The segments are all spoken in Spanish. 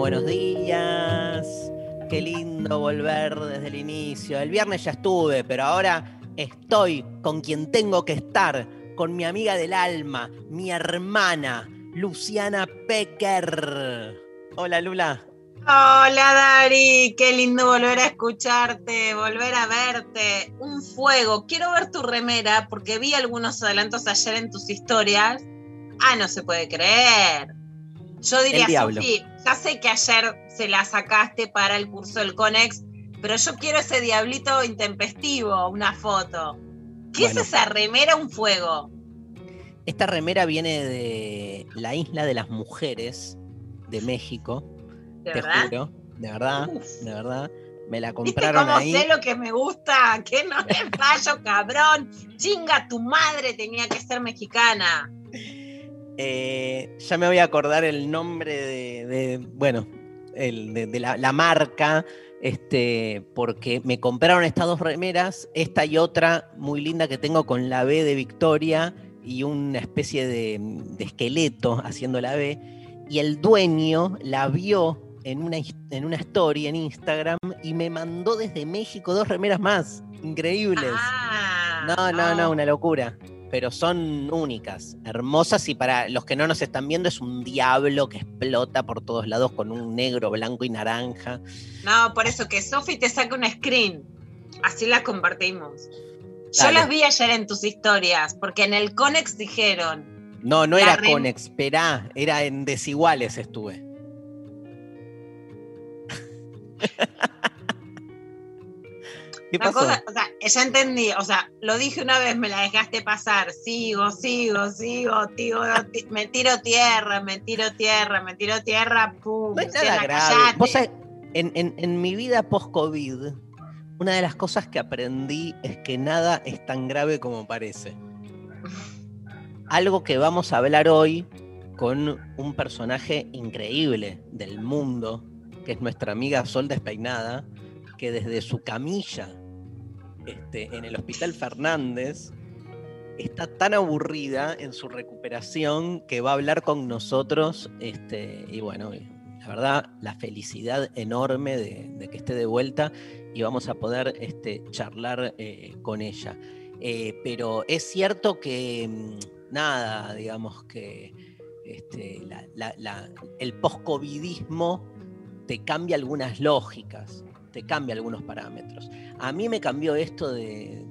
buenos días. Qué lindo volver desde el inicio. El viernes ya estuve, pero ahora estoy con quien tengo que estar, con mi amiga del alma, mi hermana, Luciana Pecker. Hola, Lula. Hola Dari, qué lindo volver a escucharte, volver a verte. Un fuego. Quiero ver tu remera porque vi algunos adelantos ayer en tus historias. Ah, no se puede creer. Yo diría. Sofi, ya sé que ayer se la sacaste para el curso del Conex, pero yo quiero ese diablito intempestivo, una foto. ¿Qué Bueno. es esa remera? Un fuego. Esta remera viene de la isla de las mujeres de México, ¿De te verdad? juro. De verdad, Uf. de verdad. Me la ¿Viste compraron cómo ahí. sé lo que me gusta? Que no le fallo, cabrón. Chinga, tu madre tenía que ser mexicana. Eh, ya me voy a acordar el nombre de, de- bueno, el, de, de la, la marca, este, porque me compraron estas dos remeras, esta y otra muy linda que tengo con la B de Victoria y una especie de, de esqueleto haciendo la B, y el dueño la vio en una, en una story en Instagram y me mandó desde México dos remeras más, increíbles. Ah, No, no, no, una locura. Pero son únicas, hermosas y para los que no nos están viendo es un diablo que explota por todos lados con un negro, blanco y naranja. No, por eso que Sofi te saca un screen. Así la compartimos. Yo las vi ayer en tus historias, porque en el Conex dijeron. No, no era rem- con Experá, era en Desiguales estuve. ¿Qué pasó? cosa, o sea, ya entendí, o sea, lo dije una vez, me la dejaste pasar, sigo, sigo, sigo, me tiro tierra, me tiro tierra, me tiro tierra, pum, No es Luciana, nada grave. callate. Vos sabés, en, en- en mi vida post-COVID, una de las cosas que aprendí es que nada es tan grave como parece. Algo que vamos a hablar hoy con un personaje increíble del mundo, que es nuestra amiga Sol Despeinada, que desde su camilla este, en el Hospital Fernández está tan aburrida en su recuperación que va a hablar con nosotros. Este, y bueno, la verdad, la felicidad enorme de, que esté de vuelta y vamos a poder este, charlar eh, con ella. Eh, pero es cierto que, mm, nada, digamos que este, la- la- el post-covidismo te cambia algunas lógicas, te cambia algunos parámetros. A mí me cambió esto de,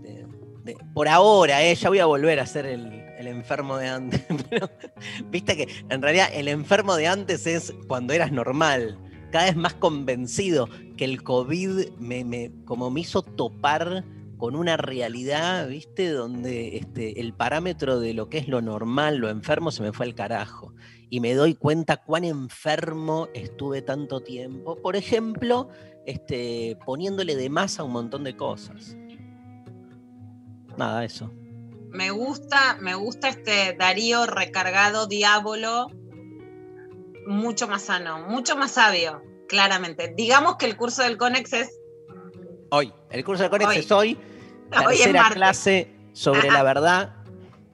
por ahora, eh, ya voy a volver a ser el, enfermo de antes. viste que en realidad el enfermo de antes es cuando eras normal. Cada vez más convencido que el COVID me, me- como me hizo topar con una realidad, ¿viste? Donde este, el parámetro de lo que es lo normal, lo enfermo, se me fue al carajo. Y me doy cuenta cuán enfermo estuve tanto tiempo. Por ejemplo, este, poniéndole de más a un montón de cosas. Nada, eso. Me gusta, me gusta este Darío recargado diablo, mucho más sano, mucho más sabio, claramente. Digamos que el curso del Conex es Hoy, el curso de Conex Hoy. es hoy, hoy tercera clase sobre Ajá. la verdad.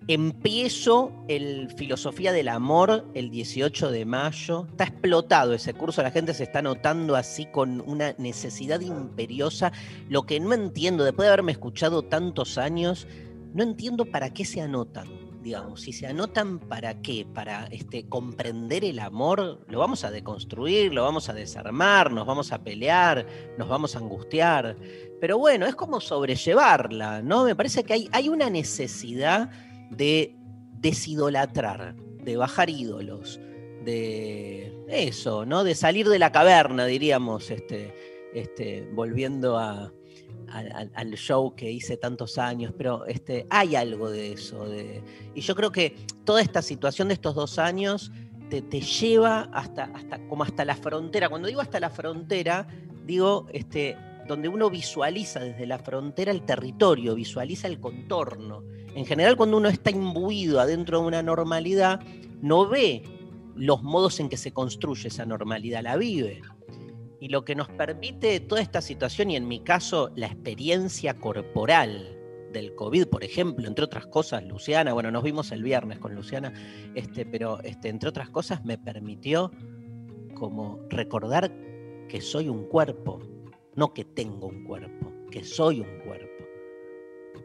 Empiezo el Filosofía del Amor el 18 de mayo. Está explotado ese curso, la gente se está notando así con una necesidad imperiosa. Lo que no entiendo, después de haberme escuchado tantos años, no entiendo para qué se anotan. digamos, si se anotan para qué, para este, comprender el amor, lo vamos a deconstruir, lo vamos a desarmar, nos vamos a pelear, nos vamos a angustiar. Pero bueno, es como sobrellevarla, ¿no? Me parece que hay, hay una necesidad de desidolatrar, de bajar ídolos, de eso, ¿no? De salir de la caverna, diríamos, este, este, volviendo al show que hice tantos años, pero este, hay algo de eso. De, y yo creo que toda esta situación de estos dos años te, te lleva hasta, hasta, como hasta la frontera. Cuando digo hasta la frontera, digo este, donde uno visualiza desde la frontera el territorio, visualiza el contorno. En general, cuando uno está imbuido adentro de una normalidad, no ve los modos en que se construye esa normalidad, la vive. Y lo que nos permite toda esta situación, y en mi caso la experiencia corporal del COVID, por ejemplo, entre otras cosas, Luciana, bueno, nos vimos el viernes con Luciana, este, pero este, entre otras cosas me permitió como recordar que soy un cuerpo, no que tengo un cuerpo, que soy un cuerpo.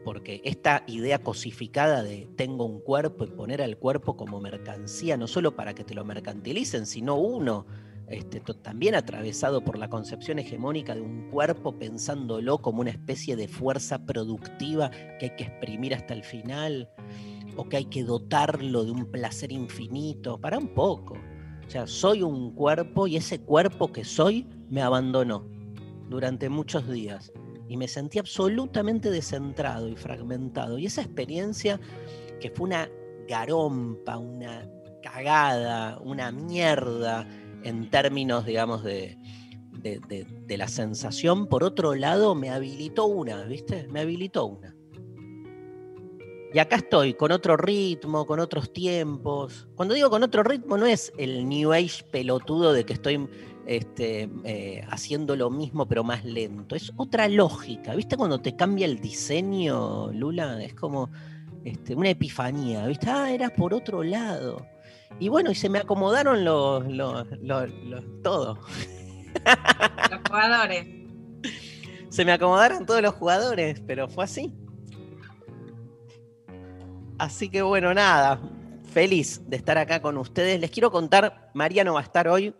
Porque esta idea cosificada de tengo un cuerpo y poner al cuerpo como mercancía, no solo para que te lo mercantilicen, sino uno este, también atravesado por la concepción hegemónica de un cuerpo, pensándolo como una especie de fuerza productiva que hay que exprimir hasta el final, o que hay que dotarlo de un placer infinito. Para un poco. O sea, soy un cuerpo y ese cuerpo que soy me abandonó durante muchos días y me sentí absolutamente descentrado y fragmentado. Y esa experiencia, que fue una garompa, una cagada, una mierda en términos, digamos, de, de, la sensación, por otro lado, me habilitó una, ¿viste? Me habilitó una. Y acá estoy, con otro ritmo, con otros tiempos. Cuando digo con otro ritmo, no es el New Age pelotudo de que estoy este, eh, haciendo lo mismo pero más lento. Es otra lógica. ¿Viste cuando te cambia el diseño, Lula? Es como este, una epifanía. ¿Viste? Ah, era por otro lado. Y bueno, y se me acomodaron los, los, los, los todo. Los jugadores. Se me acomodaron todos los jugadores, pero fue así. Así que bueno, nada, feliz de estar acá con ustedes. Les quiero contar, Mariano va a estar hoy.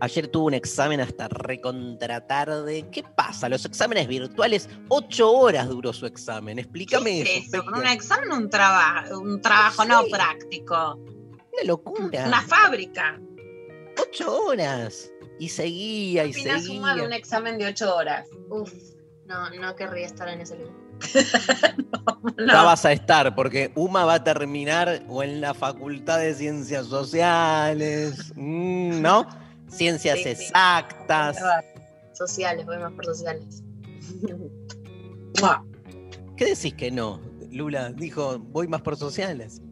Ayer tuvo un examen hasta recontratarde. ¿Qué pasa? Los exámenes virtuales, ocho horas duró su examen. Explícame ¿Qué es eso? ¿Con Peque. un examen o un trabajo? Un trabajo no práctico. Una locura. Una fábrica. Ocho horas. Y seguía y Opina suma de seguía. un examen de ocho horas. Uf, no, no querría estar en ese lugar. No, vas a estar, porque Uma va a terminar o en la Facultad de Ciencias Sociales, mm, ¿no? Ciencias Sí, sí. exactas. Sociales, voy más por sociales. ¿Qué decís que no? Lula dijo, voy más por sociales.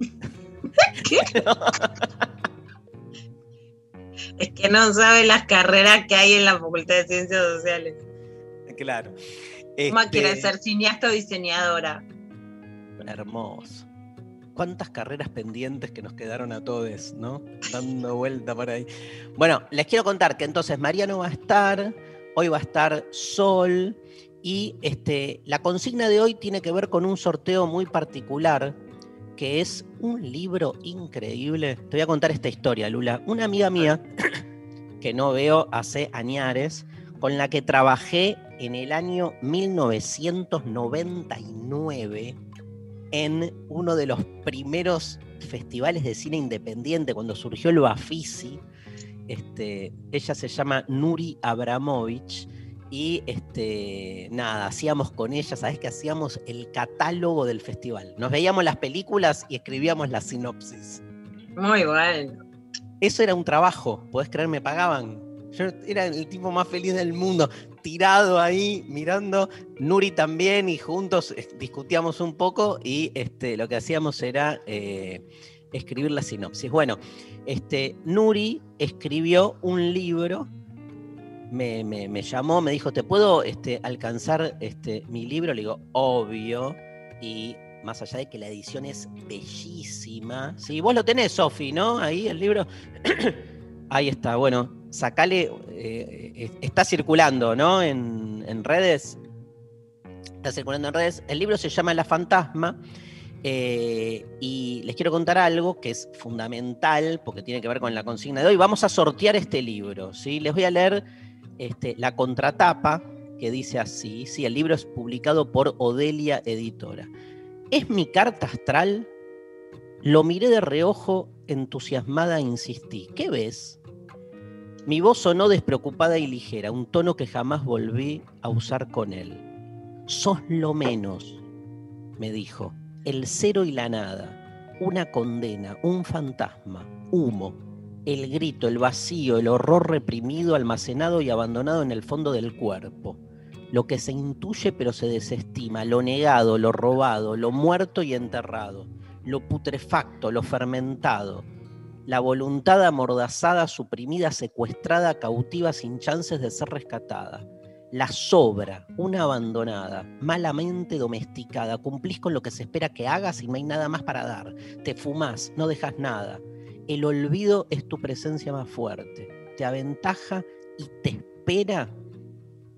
Es que no sabe las carreras que hay en la Facultad de Ciencias Sociales. Claro. Este, quiere ser cineasta o diseñadora. Hermoso. Cuántas carreras pendientes que nos quedaron a todos, ¿no? Dando vuelta por ahí. Bueno, les quiero contar que entonces Mariano va a estar, hoy va a estar Sol, y este, la consigna de hoy tiene que ver con un sorteo muy particular, que es un libro increíble. Te voy a contar esta historia, Lula. Una amiga mía, que no veo hace añares, con la que trabajé en el año 1999 en uno de los primeros festivales de cine independiente, cuando surgió el Bafisi. Este, ella se llama Nuri Abramovich. Y este, nada, hacíamos con ella, ¿sabes qué? Hacíamos el catálogo del festival. Nos veíamos las películas y escribíamos la sinopsis. Muy bueno. Eso era un trabajo, podés creer, me pagaban. Yo era el tipo más feliz del mundo, tirado ahí, mirando. Nuri también, y juntos eh, discutíamos un poco y este, lo que hacíamos era eh, escribir la sinopsis. Bueno, este, Nuri escribió un libro, me, me- llamó, me dijo, ¿te puedo este, alcanzar este, mi libro? Le digo, obvio. Y más allá de que la edición es bellísima. Sí, vos lo tenés, Sofi, ¿no? Ahí el libro. Ahí está, bueno, sacale, eh, eh, está circulando, ¿no? En, redes. Está circulando en redes. El libro se llama La Fantasma Eh, y les quiero contar algo que es fundamental porque tiene que ver con la consigna de hoy. Vamos a sortear este libro. ¿sí? Les voy a leer este, la contratapa que dice así. Sí, el libro es publicado por Odelia Editora. ¿Es mi carta astral? Lo miré de reojo, entusiasmada, insistí. ¿Qué ves? Mi voz sonó despreocupada y ligera, un tono que jamás volví a usar con él. Sos lo menos, me dijo el cero y la nada, una condena, un fantasma, humo, el grito, el vacío, el horror reprimido, almacenado y abandonado en el fondo del cuerpo, lo que se intuye pero se desestima, lo negado, lo robado, lo muerto y enterrado, lo putrefacto, lo fermentado, la voluntad amordazada, suprimida, secuestrada, cautiva, sin chances de ser rescatada la sobra, una abandonada, malamente domesticada, cumplís con lo que se espera que hagas y no hay nada más para dar. Te fumás, no dejas nada. El olvido es tu presencia más fuerte. Te aventaja y te espera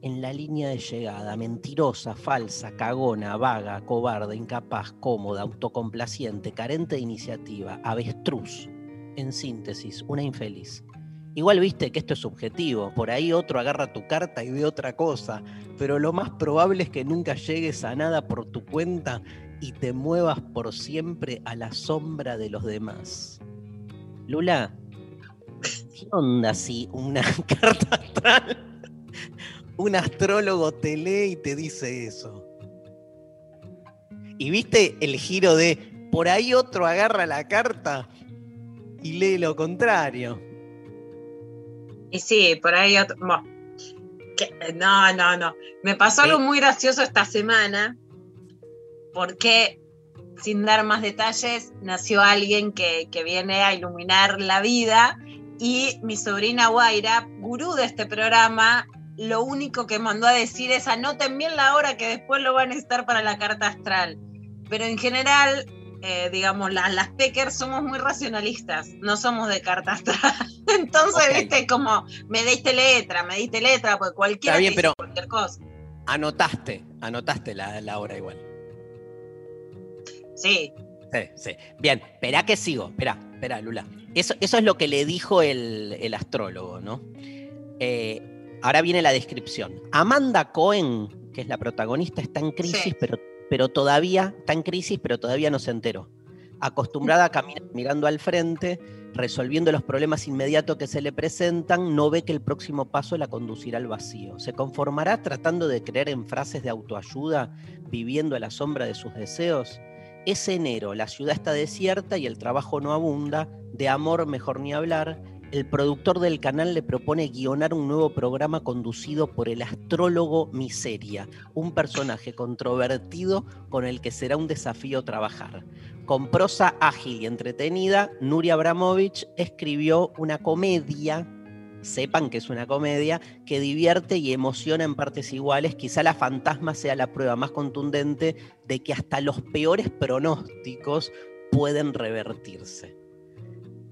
en la línea de llegada, mentirosa, falsa, cagona, vaga, cobarde, incapaz, cómoda, autocomplaciente, carente de iniciativa, avestruz. En síntesis, una infeliz. Igual viste que esto es subjetivo, por ahí otro agarra tu carta y ve otra cosa, pero lo más probable es que nunca llegues a nada por tu cuenta y te muevas por siempre a la sombra de los demás. Lula, ¿qué onda si una carta astral, un astrólogo te lee y te dice eso? Y viste el giro de, por ahí otro agarra la carta y lee lo contrario. Y sí, por ahí otro. bueno, que- no, no, no. Me pasó algo ¿Qué? muy gracioso esta semana, porque sin dar más detalles, nació alguien que, que viene a iluminar la vida y mi sobrina Guaira, gurú de este programa, lo único que mandó a decir es anoten bien la hora que después lo van a necesitar para la carta astral. Pero en general, eh, digamos, la- las Peckers somos muy racionalistas, no somos de carta astral. Entonces, viste, como me diste letra, me diste letra, porque cualquiera bien, te dice pero- cualquier cosa. Anotaste, anotaste la, la hora igual. Sí, Sí, sí. Bien, espera que sigo. Espera, espera, Lula. Eso, eso es lo que le dijo el, el astrólogo, ¿no? Eh, ahora viene la descripción. Amanda Cohen, que es la protagonista, está en crisis, Sí. pero, pero todavía está en crisis, pero todavía no se enteró. Acostumbrada a caminar mirando al frente, resolviendo los problemas inmediatos que se le presentan, no ve que el próximo paso la conducirá al vacío. Se conformará tratando de creer en frases de autoayuda, viviendo a la sombra de sus deseos. Es enero, la ciudad está desierta y el trabajo no abunda, de amor mejor ni hablar. El productor del canal le propone guionar un nuevo programa conducido por el astrólogo Miseria, un personaje controvertido con el que será un desafío trabajar. Con prosa ágil y entretenida, Nuria Abramovich escribió una comedia, sepan que es una comedia, que divierte y emociona en partes iguales. Quizá la fantasma sea la prueba más contundente de que hasta los peores pronósticos pueden revertirse.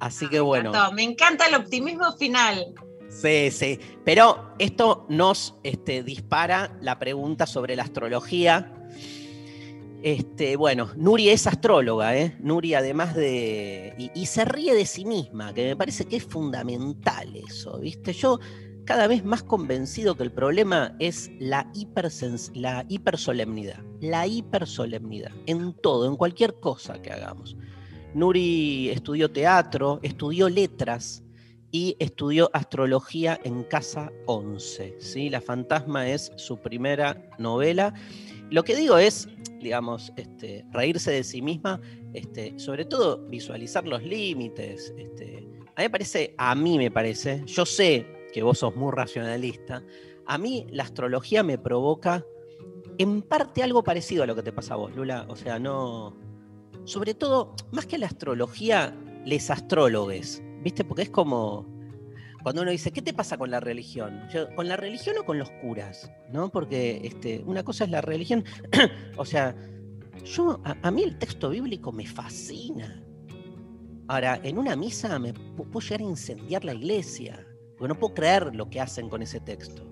Así que bueno. me encanta el optimismo final. Sí, sí. Pero esto nos este, dispara la pregunta sobre la astrología. Este, bueno, Nuri es astróloga, ¿eh? Nuri además de... Y, y se ríe de sí misma, que me parece que es fundamental eso, ¿viste? Yo cada vez más convencido que el problema es la, hipersens- la hipersolemnidad. La hipersolemnidad, en todo, en cualquier cosa que hagamos. Nuri estudió teatro, estudió letras, y estudió astrología en Casa 11. ¿sí? La Fantasma es su primera novela. Lo que digo es, digamos, este, reírse de sí misma, este, sobre todo visualizar los límites. Este. A mí me parece, a mí me parece, yo sé que vos sos muy racionalista, a mí la astrología me provoca en parte algo parecido a lo que te pasa a vos, Lula. O sea, no... Sobre todo, más que la astrología, les astrólogos. ¿Viste? Porque es como cuando uno dice, ¿qué te pasa con la religión? Yo, ¿Con la religión o con los curas? ¿No? Porque este, una cosa es la religión. o sea, yo, a, a, mí el texto bíblico me fascina. Ahora, en una misa me puedo llegar a incendiar la iglesia. Porque no puedo creer lo que hacen con ese texto.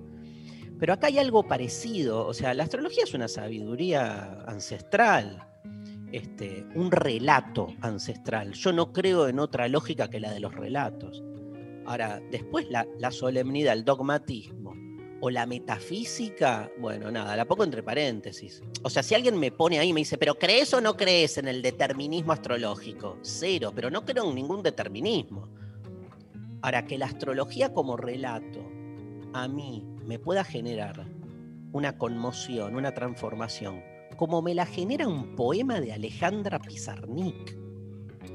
Pero acá hay algo parecido. O sea, la astrología es una sabiduría ancestral. Este, un relato ancestral. Yo no creo en otra lógica que la de los relatos. Ahora, después la, la solemnidad, el dogmatismo o la metafísica, bueno, nada, la pongo entre paréntesis. O sea, si alguien me pone ahí y me dice, pero ¿crees o no crees en el determinismo astrológico? Cero, pero no creo en ningún determinismo. Ahora, que la astrología como relato a mí me pueda generar una conmoción, una transformación, como me la genera un poema de Alejandra Pizarnik,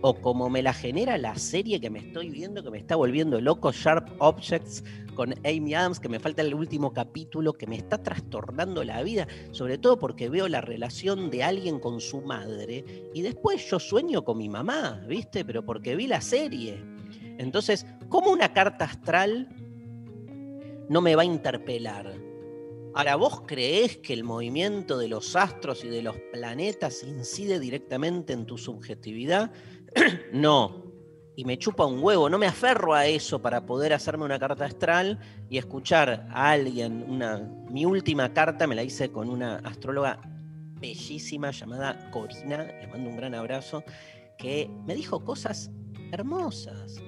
o como me la genera la serie que me estoy viendo, que me está volviendo loco, Sharp Objects, con Amy Adams, que me falta el último capítulo, que me está trastornando la vida, sobre todo porque veo la relación de alguien con su madre, y después yo sueño con mi mamá, ¿viste? Pero porque vi la serie. Entonces, ¿cómo una carta astral no me va a interpelar? Ahora, ¿vos creés que el movimiento de los astros y de los planetas incide directamente en tu subjetividad? no. Y me chupa un huevo, no me aferro a eso para poder hacerme una carta astral y escuchar a alguien. Una, mi última carta me la hice con una astróloga bellísima llamada Corina, le mando un gran abrazo, que me dijo cosas hermosas.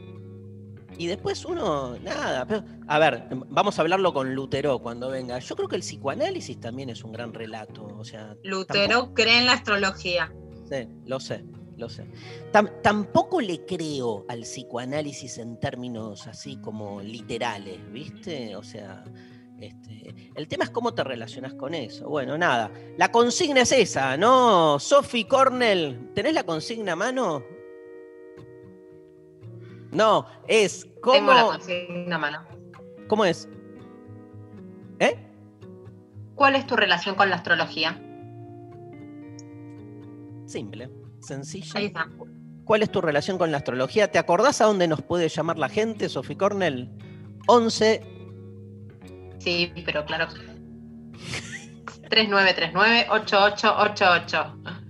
Y después uno, nada, pero, a ver, vamos a hablarlo con Lutero cuando venga. Yo creo que el psicoanálisis también es un gran relato. O sea, Lutero cree en la astrología. Sí, lo sé, lo sé. Tam- tampoco le creo al psicoanálisis en términos así como literales, ¿viste? O sea, este, el tema es cómo te relacionas con eso. Bueno, nada. La consigna es esa, ¿no? Sophie Cornell, ¿tenés la consigna a mano? No, es cómo. Tengo la consigna a mano. ¿Cómo es? ¿Eh? ¿Cuál es tu relación con la astrología? Simple, sencilla. Ahí está. ¿Cuál es tu relación con la astrología? ¿Te acordás a dónde nos puede llamar la gente, Sophie Cornell? 11 Sí, pero claro. 3939-8888.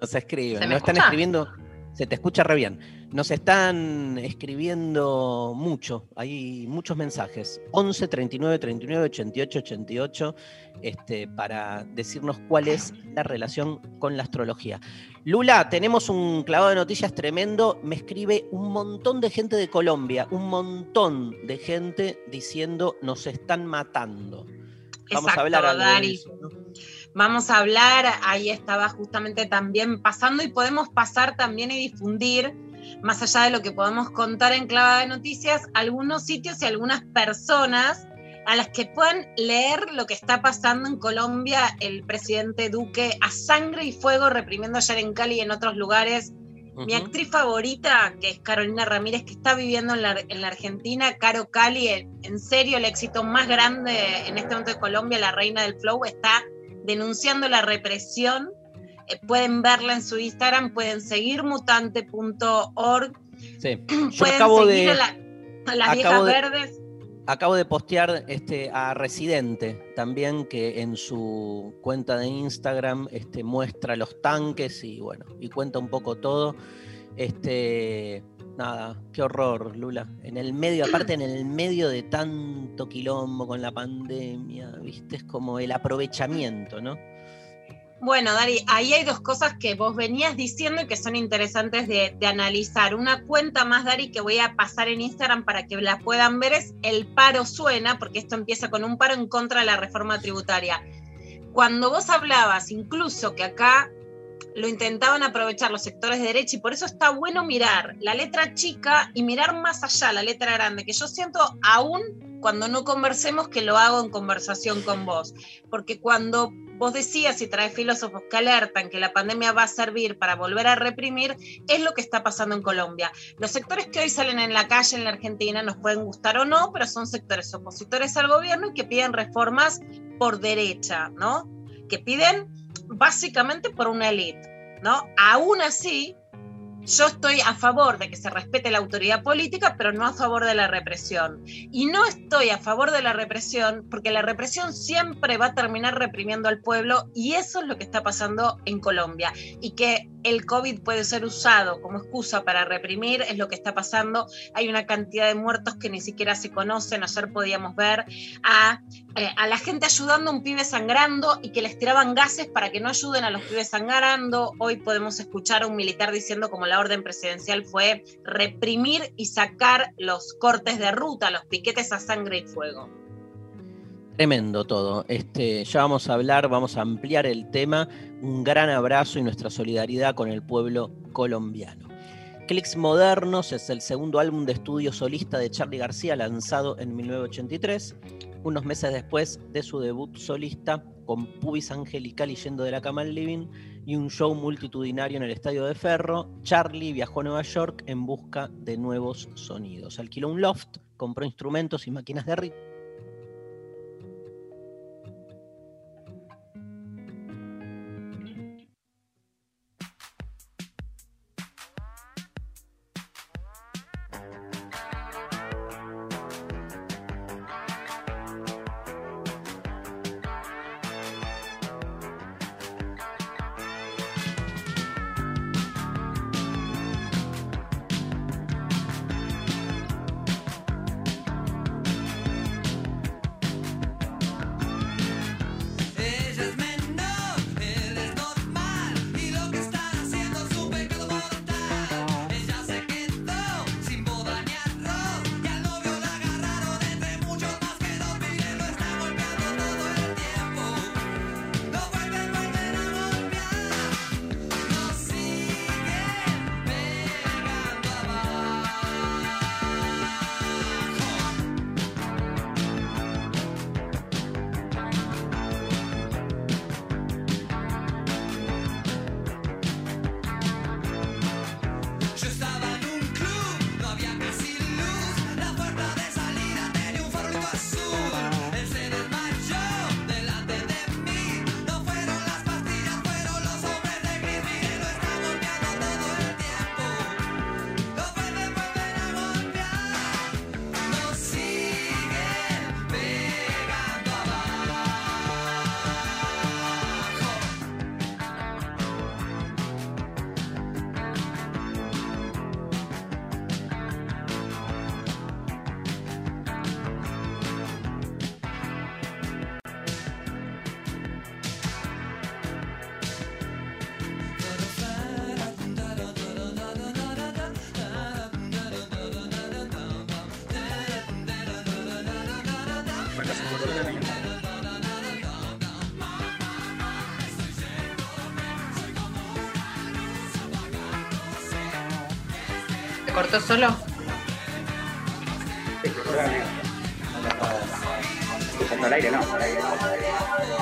Nos escriben, ¿Se me nos están escribiendo, se te escucha re bien. Nos están escribiendo mucho, hay muchos mensajes. 11 39 39 88 88 este, para decirnos cuál es la relación con la astrología. Lula, tenemos un clavado de noticias tremendo. Me escribe un montón de gente de Colombia, un montón de gente diciendo nos están matando. Vamos Exacto, a hablar algo de Dari. eso, ¿no? Vamos a hablar, ahí estaba justamente también pasando y podemos pasar también y difundir, más allá de lo que podemos contar en Clava de Noticias, algunos sitios y algunas personas a las que puedan leer lo que está pasando en Colombia, el presidente Duque a sangre y fuego reprimiendo ayer en Cali y en otros lugares. Mi actriz favorita, que es Carolina Ramírez, que está viviendo en la, en la Argentina, Caro Cali, en, en serio el éxito más grande en este momento de Colombia, la reina del flow, está denunciando la represión. Eh, pueden verla en su Instagram, pueden seguir mutante.org, Sí. Yo pueden acabo seguir de, a, la- a las acabo viejas de- verdes. acabo de postear este, a Residente también, que en su cuenta de Instagram este, muestra los tanques y bueno, y cuenta un poco todo. Este, nada, qué horror, Lula. En el medio, aparte en el medio de tanto quilombo con la pandemia, viste, es como el aprovechamiento, ¿no? Bueno, Dari, ahí hay dos cosas que vos venías diciendo y que son interesantes de, analizar. Una cuenta más, Dari, que voy a pasar en Instagram para que la puedan ver es El Paro Suena, porque esto empieza con un paro en contra de la reforma tributaria. Cuando vos hablabas, incluso que acá lo intentaban aprovechar los sectores de derecha y por eso está bueno mirar la letra chica y mirar más allá la letra grande, que yo siento aún cuando no conversemos que lo hago en conversación con vos, porque cuando vos decías y traes filósofos que alertan que la pandemia va a servir para volver a reprimir, es lo que está pasando en Colombia. Los sectores que hoy salen en la calle en la Argentina nos pueden gustar o no, pero son sectores opositores al gobierno y que piden reformas por derecha, ¿no? Que piden básicamente por una élite, ¿no? Aún así, yo estoy a favor de que se respete la autoridad política, pero no a favor de la represión. Y no estoy a favor de la represión porque la represión siempre va a terminar reprimiendo al pueblo y eso es lo que está pasando en Colombia. Y que el COVID puede ser usado como excusa para reprimir es lo que está pasando. Hay una cantidad de muertos que ni siquiera se conocen. Ayer podíamos ver a, eh, a la gente ayudando a un pibe sangrando y que les tiraban gases para que no ayuden a los pibes sangrando. Hoy podemos escuchar a un militar diciendo como la orden presidencial fue reprimir y sacar los cortes de ruta, los piquetes a sangre y fuego. Tremendo todo. Este, ya vamos a hablar, vamos a ampliar el tema. Un gran abrazo y nuestra solidaridad con el pueblo colombiano. Clicks Modernos es el segundo álbum de estudio solista de Charlie García lanzado en 1983, unos meses después de su debut solista con Pubis Angelical y Yendo de la Cama al Living y un show multitudinario en el Estadio de Ferro. Charlie viajó a Nueva York en busca de nuevos sonidos. Alquiló un loft, compró instrumentos y máquinas de ritmo cortó solo? Al aire, ¿no? La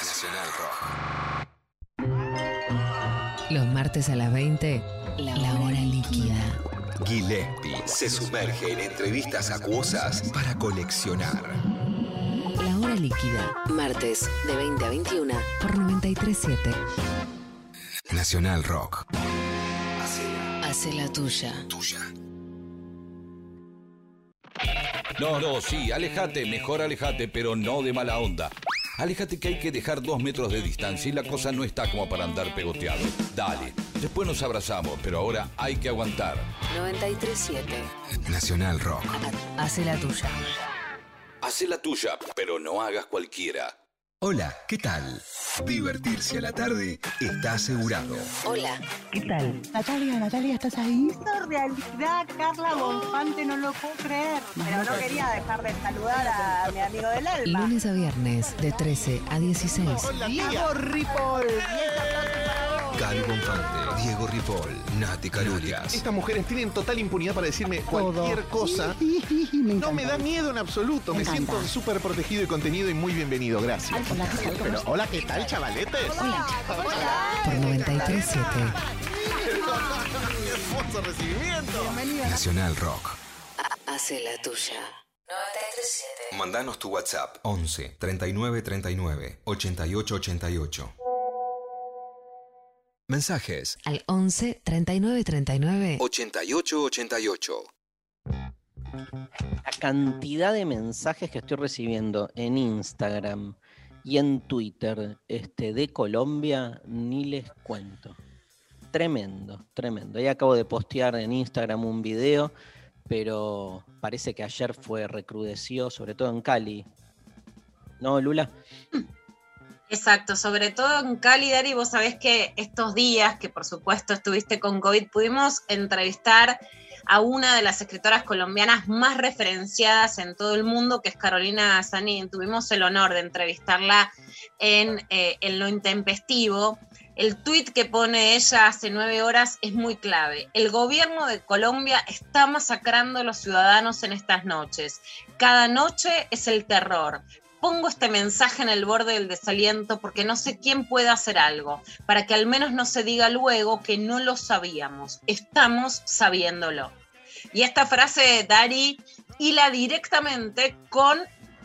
Nacional Rock. Los martes a las 20, la hora líquida. Gillespie se sumerge en entrevistas acuosas para coleccionar. La hora líquida. Martes de 20 a 21 por 937. Nacional Rock. Hace la tuya. Tuya. No, no, sí, alejate, mejor alejate, pero no de mala onda. Alejate que hay que dejar dos metros de distancia y la cosa no está como para andar pegoteado. Dale, después nos abrazamos, pero ahora hay que aguantar. 937. Nacional Rock. Hace la tuya. Hacé la tuya, pero no hagas cualquiera. Hola, ¿qué tal? Divertirse a la tarde está asegurado. Hola. ¿Qué tal? Natalia, Natalia, ¿estás ahí? Hizo realidad, Carla Bonfante, no lo puedo creer. Pero no quería dejar de saludar a mi amigo del alma. Lunes a viernes de 13 a 16. Diego Ripoll. Gaby Bonfante, Diego Ripoll, Nati Calurias. Estas mujeres tienen total impunidad para decirme cualquier cosa. Sí, sí, sí, me No me da miedo en absoluto. Me siento súper protegido y contenido y muy bienvenido. Gracias. Hola, ¿qué tal? ¿Cómo Pero, hola, ¿qué tal, chavaletes? Por 937. Hermoso recibimiento. Nacional Rock. Hace la tuya. 937. Mandanos tu WhatsApp 11 39 39 88 88. Mensajes Al 11 39 39. 88 88. La cantidad de mensajes que estoy recibiendo en Instagram y en Twitter este, de Colombia, ni les cuento. Tremendo, tremendo. Ahí acabo de postear en Instagram un video, pero parece que ayer fue recrudeció, sobre todo en Cali. ¿No, Lula? Exacto, sobre todo en Cali, Dari, vos sabés que estos días, que por supuesto estuviste con COVID, pudimos entrevistar a una de las escritoras colombianas más referenciadas en todo el mundo, que es Carolina Sanín. Tuvimos el honor de entrevistarla en, eh, en Lo Intempestivo. El tuit que pone ella hace nueve horas es muy clave. El gobierno de Colombia está masacrando a los ciudadanos en estas noches. Cada noche es el terror pongo este mensaje en el borde del desaliento porque no sé quién puede hacer algo, para que al menos no se diga luego que no lo sabíamos, estamos sabiéndolo. Y esta frase, Dari, hila directamente con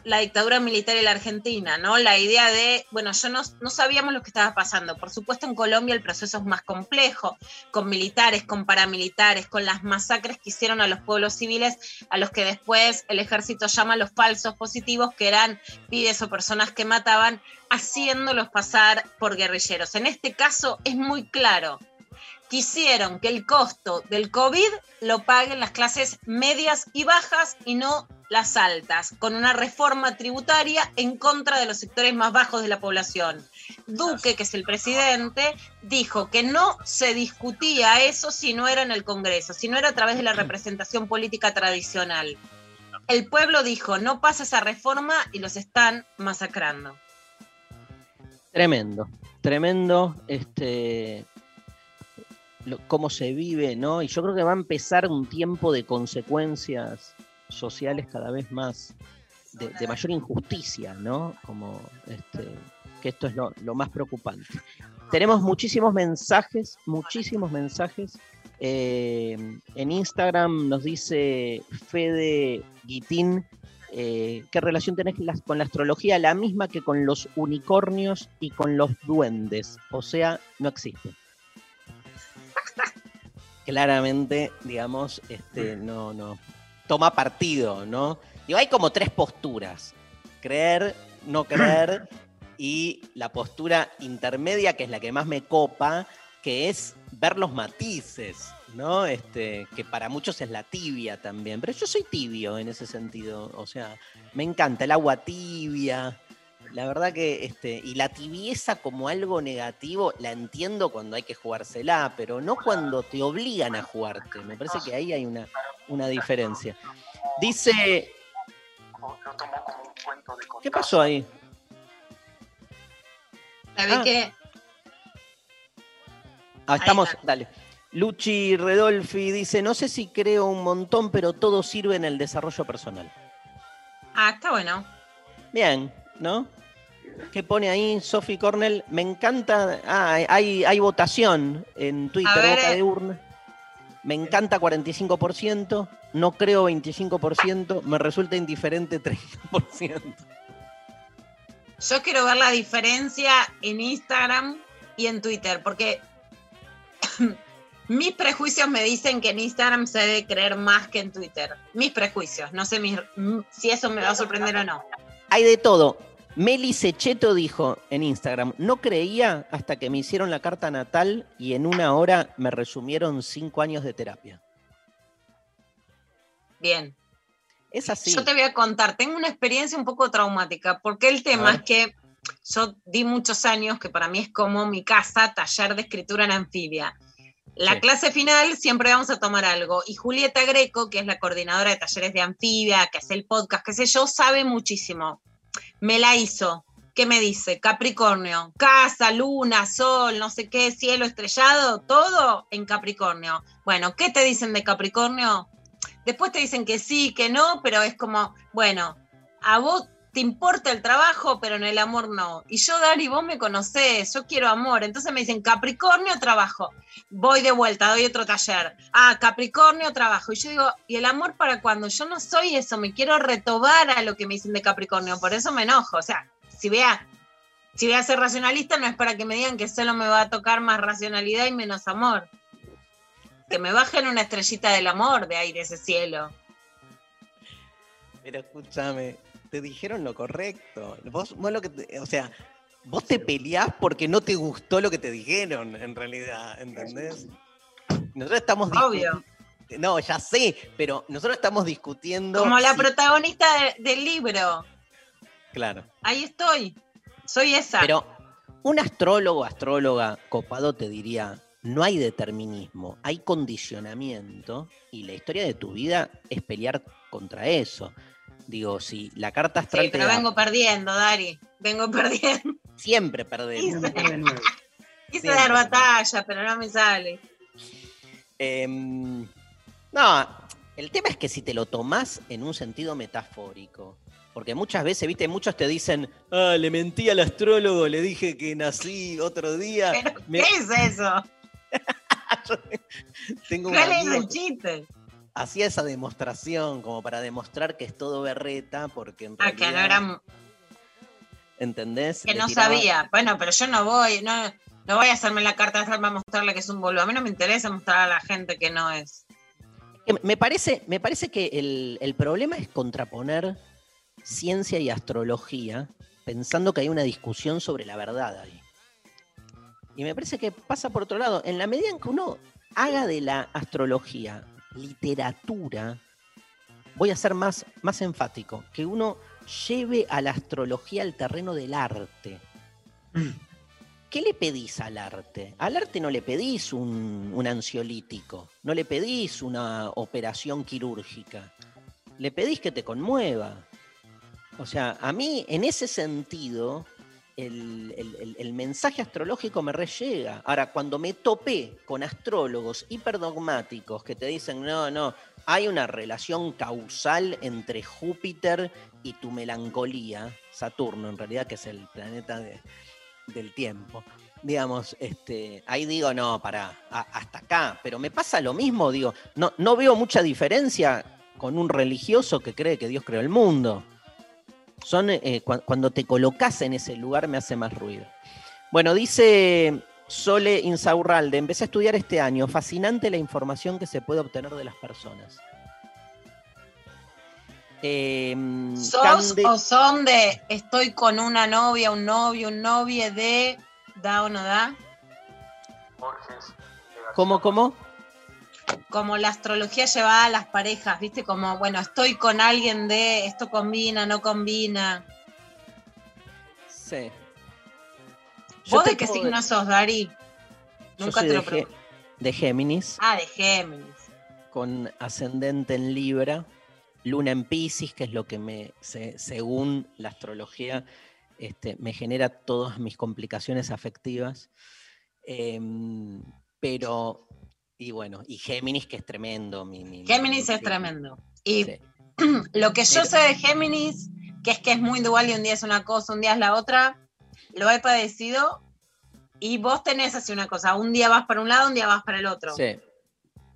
la dictadura militar en la Argentina, ¿no? La idea de, bueno, yo no, no sabíamos lo que estaba pasando. Por supuesto, en Colombia el proceso es más complejo, con militares, con paramilitares, con las masacres que hicieron a los pueblos civiles, a los que después el ejército llama los falsos positivos, que eran pibes o personas que mataban, haciéndolos pasar por guerrilleros. En este caso es muy claro. Quisieron que el costo del COVID lo paguen las clases medias y bajas y no las altas, con una reforma tributaria en contra de los sectores más bajos de la población. Duque, que es el presidente, dijo que no se discutía eso si no era en el Congreso, si no era a través de la representación política tradicional. El pueblo dijo, no pasa esa reforma y los están masacrando. Tremendo, tremendo este, lo- cómo se vive, ¿no? Y yo creo que va a empezar un tiempo de consecuencias sociales cada vez más, de, mayor injusticia, ¿no? Como este, que esto es lo, más preocupante. Tenemos muchísimos mensajes, muchísimos mensajes. Eh, en Instagram nos dice Fede Guitín, eh, ¿qué relación tenés con la astrología? La misma que con los unicornios y con los duendes. O sea, no existe. Claramente, digamos, este, no, no. Toma partido, ¿no? Digo, hay como tres posturas. Creer, no creer, y la postura intermedia, que es la que más me copa, que es ver los matices, ¿no? Este, que para muchos es la tibia también, pero yo soy tibio en ese sentido, o sea, me encanta el agua tibia, la verdad que, este, y la tibieza como algo negativo, la entiendo cuando hay que jugársela, pero no cuando te obligan a jugarte, me parece que ahí hay una, una diferencia. Dice, ¿qué pasó ahí? ¿Sabés Ah. qué? Ah, estamos, dale. Luchi Redolfi dice, no sé si creo un montón, pero todo sirve en el desarrollo personal. Ah, está bueno. Bien, ¿no? ¿Qué pone ahí Sophie Cornell? Me encanta. Ah, hay, hay votación en Twitter, boca eh. de urna. Me encanta 45%, no creo 25%, me resulta indiferente 30%. Yo quiero ver la diferencia en Instagram y en Twitter, porque mis prejuicios me dicen que en Instagram se debe creer más que en Twitter. Mis prejuicios, no sé mis- si eso me va a sorprender o no. Hay de todo. Meli Secheto dijo en Instagram, no creía hasta que me hicieron la carta natal y en una hora me resumieron cinco años de terapia. Bien. Es así. Yo te voy a contar, tengo una experiencia un poco traumática, porque el tema es que yo di muchos años, que para mí es como mi casa, taller de escritura en anfibia. La Sí. clase final siempre vamos a tomar algo. Y Julieta Greco, que es la coordinadora de talleres de anfibia, que hace el podcast, qué sé yo, sabe muchísimo. Me la hizo. ¿Qué me dice? Capricornio. Casa, luna, sol, no sé qué, cielo estrellado, todo en Capricornio. Bueno, ¿qué te dicen de Capricornio? Después te dicen que sí, que no, pero es como, bueno, a vos te importa el trabajo, pero en el amor no. Y yo, Dari, vos me conocés, yo quiero amor. Entonces me dicen, Capricornio, trabajo. Voy de vuelta, doy otro taller. Ah, Capricornio, trabajo. Y yo digo, ¿y el amor para cuando? Yo no soy eso, me quiero retobar a lo que me dicen de Capricornio, por eso me enojo. O sea, si voy a, si voy a ser racionalista, no es para que me digan que solo me va a tocar más racionalidad y menos amor. Que me bajen una estrellita del amor de de ese cielo. Pero escúchame, te dijeron lo correcto. Vos, vos lo que te- o sea, vos te peleás porque no te gustó lo que te dijeron, en realidad, ¿entendés? Nosotros estamos Obvio. No, ya sé, pero nosotros estamos discutiendo. Como la si- protagonista de- del libro. Claro. Ahí estoy. Soy esa. Pero un astrólogo, astróloga copado te diría, no hay determinismo, hay condicionamiento y la historia de tu vida es pelear contra eso. Digo, si la carta astral Sí, te pero da- vengo perdiendo, Dari. Vengo perdiendo. siempre perdemos. Quise Siempre. dar batalla, pero no me sale. Em, no, el tema es que si te lo tomás en un sentido metafórico, porque muchas veces, viste, muchos te dicen, ah, le mentí al astrólogo, le dije que nací otro día. Pero, Me- ¿Qué es eso? Tengo un ¿Cuál es el que chiste? Hacía esa demostración como para demostrar que es todo berreta, porque en Ah, que no realidad, era. ¿entendés? Que Le no tiraba- sabía. Bueno, pero yo no voy, no, no voy a hacerme la carta astral para mostrarle que es un boludo. A mí no me interesa mostrar a la gente que no es. Me parece, me parece que el, el problema es contraponer ciencia y astrología pensando que hay una discusión sobre la verdad ahí. Y me parece que pasa por otro lado. En la medida en que uno haga de la astrología literatura, voy a ser más, más enfático, que uno lleve a la astrología al terreno del arte. ¿Qué le pedís al arte? Al arte no le pedís un, un ansiolítico, no le pedís una operación quirúrgica, le pedís que te conmueva. O sea, a mí en ese sentido el, mensaje astrológico me rellega. Ahora, cuando me topé con astrólogos hiperdogmáticos que te dicen, no, no, hay una relación causal entre Júpiter y tu melancolía, Saturno en realidad, que es el planeta de- del tiempo. Digamos, este, ahí digo, no, para, hasta acá. Pero me pasa lo mismo, digo, no, no veo mucha diferencia con un religioso que cree que Dios creó el mundo. Son, eh, cua- cuando te colocas en ese lugar me hace más ruido. Bueno, dice Sole Insaurralde, empecé a estudiar este año. Fascinante la información que se puede obtener de las personas. Em, ¿Sos Cande- o son de estoy con una novia, un novio, un novio de da o no da? ¿Cómo, cómo? Como la astrología llevada a las parejas, ¿viste? Como, bueno, estoy con alguien de esto combina, no combina. Sí. ¿Vos de qué signo sos, Dari? Nunca te de, lo pregunto. de Géminis, Ah, de Géminis. con ascendente en Libra, luna en Pisces, que es lo que me, se- según la astrología, este, me genera todas mis complicaciones afectivas. Em, pero, y bueno, y Géminis, que es tremendo. Mi, mi- mi- Géminis mi es tremendo. Y Sí. lo que yo sé de Géminis que es que es muy dual y un día es una cosa, un día es la otra, lo he padecido y vos tenés así una cosa, un día vas para un lado, un día vas para el otro. Sí.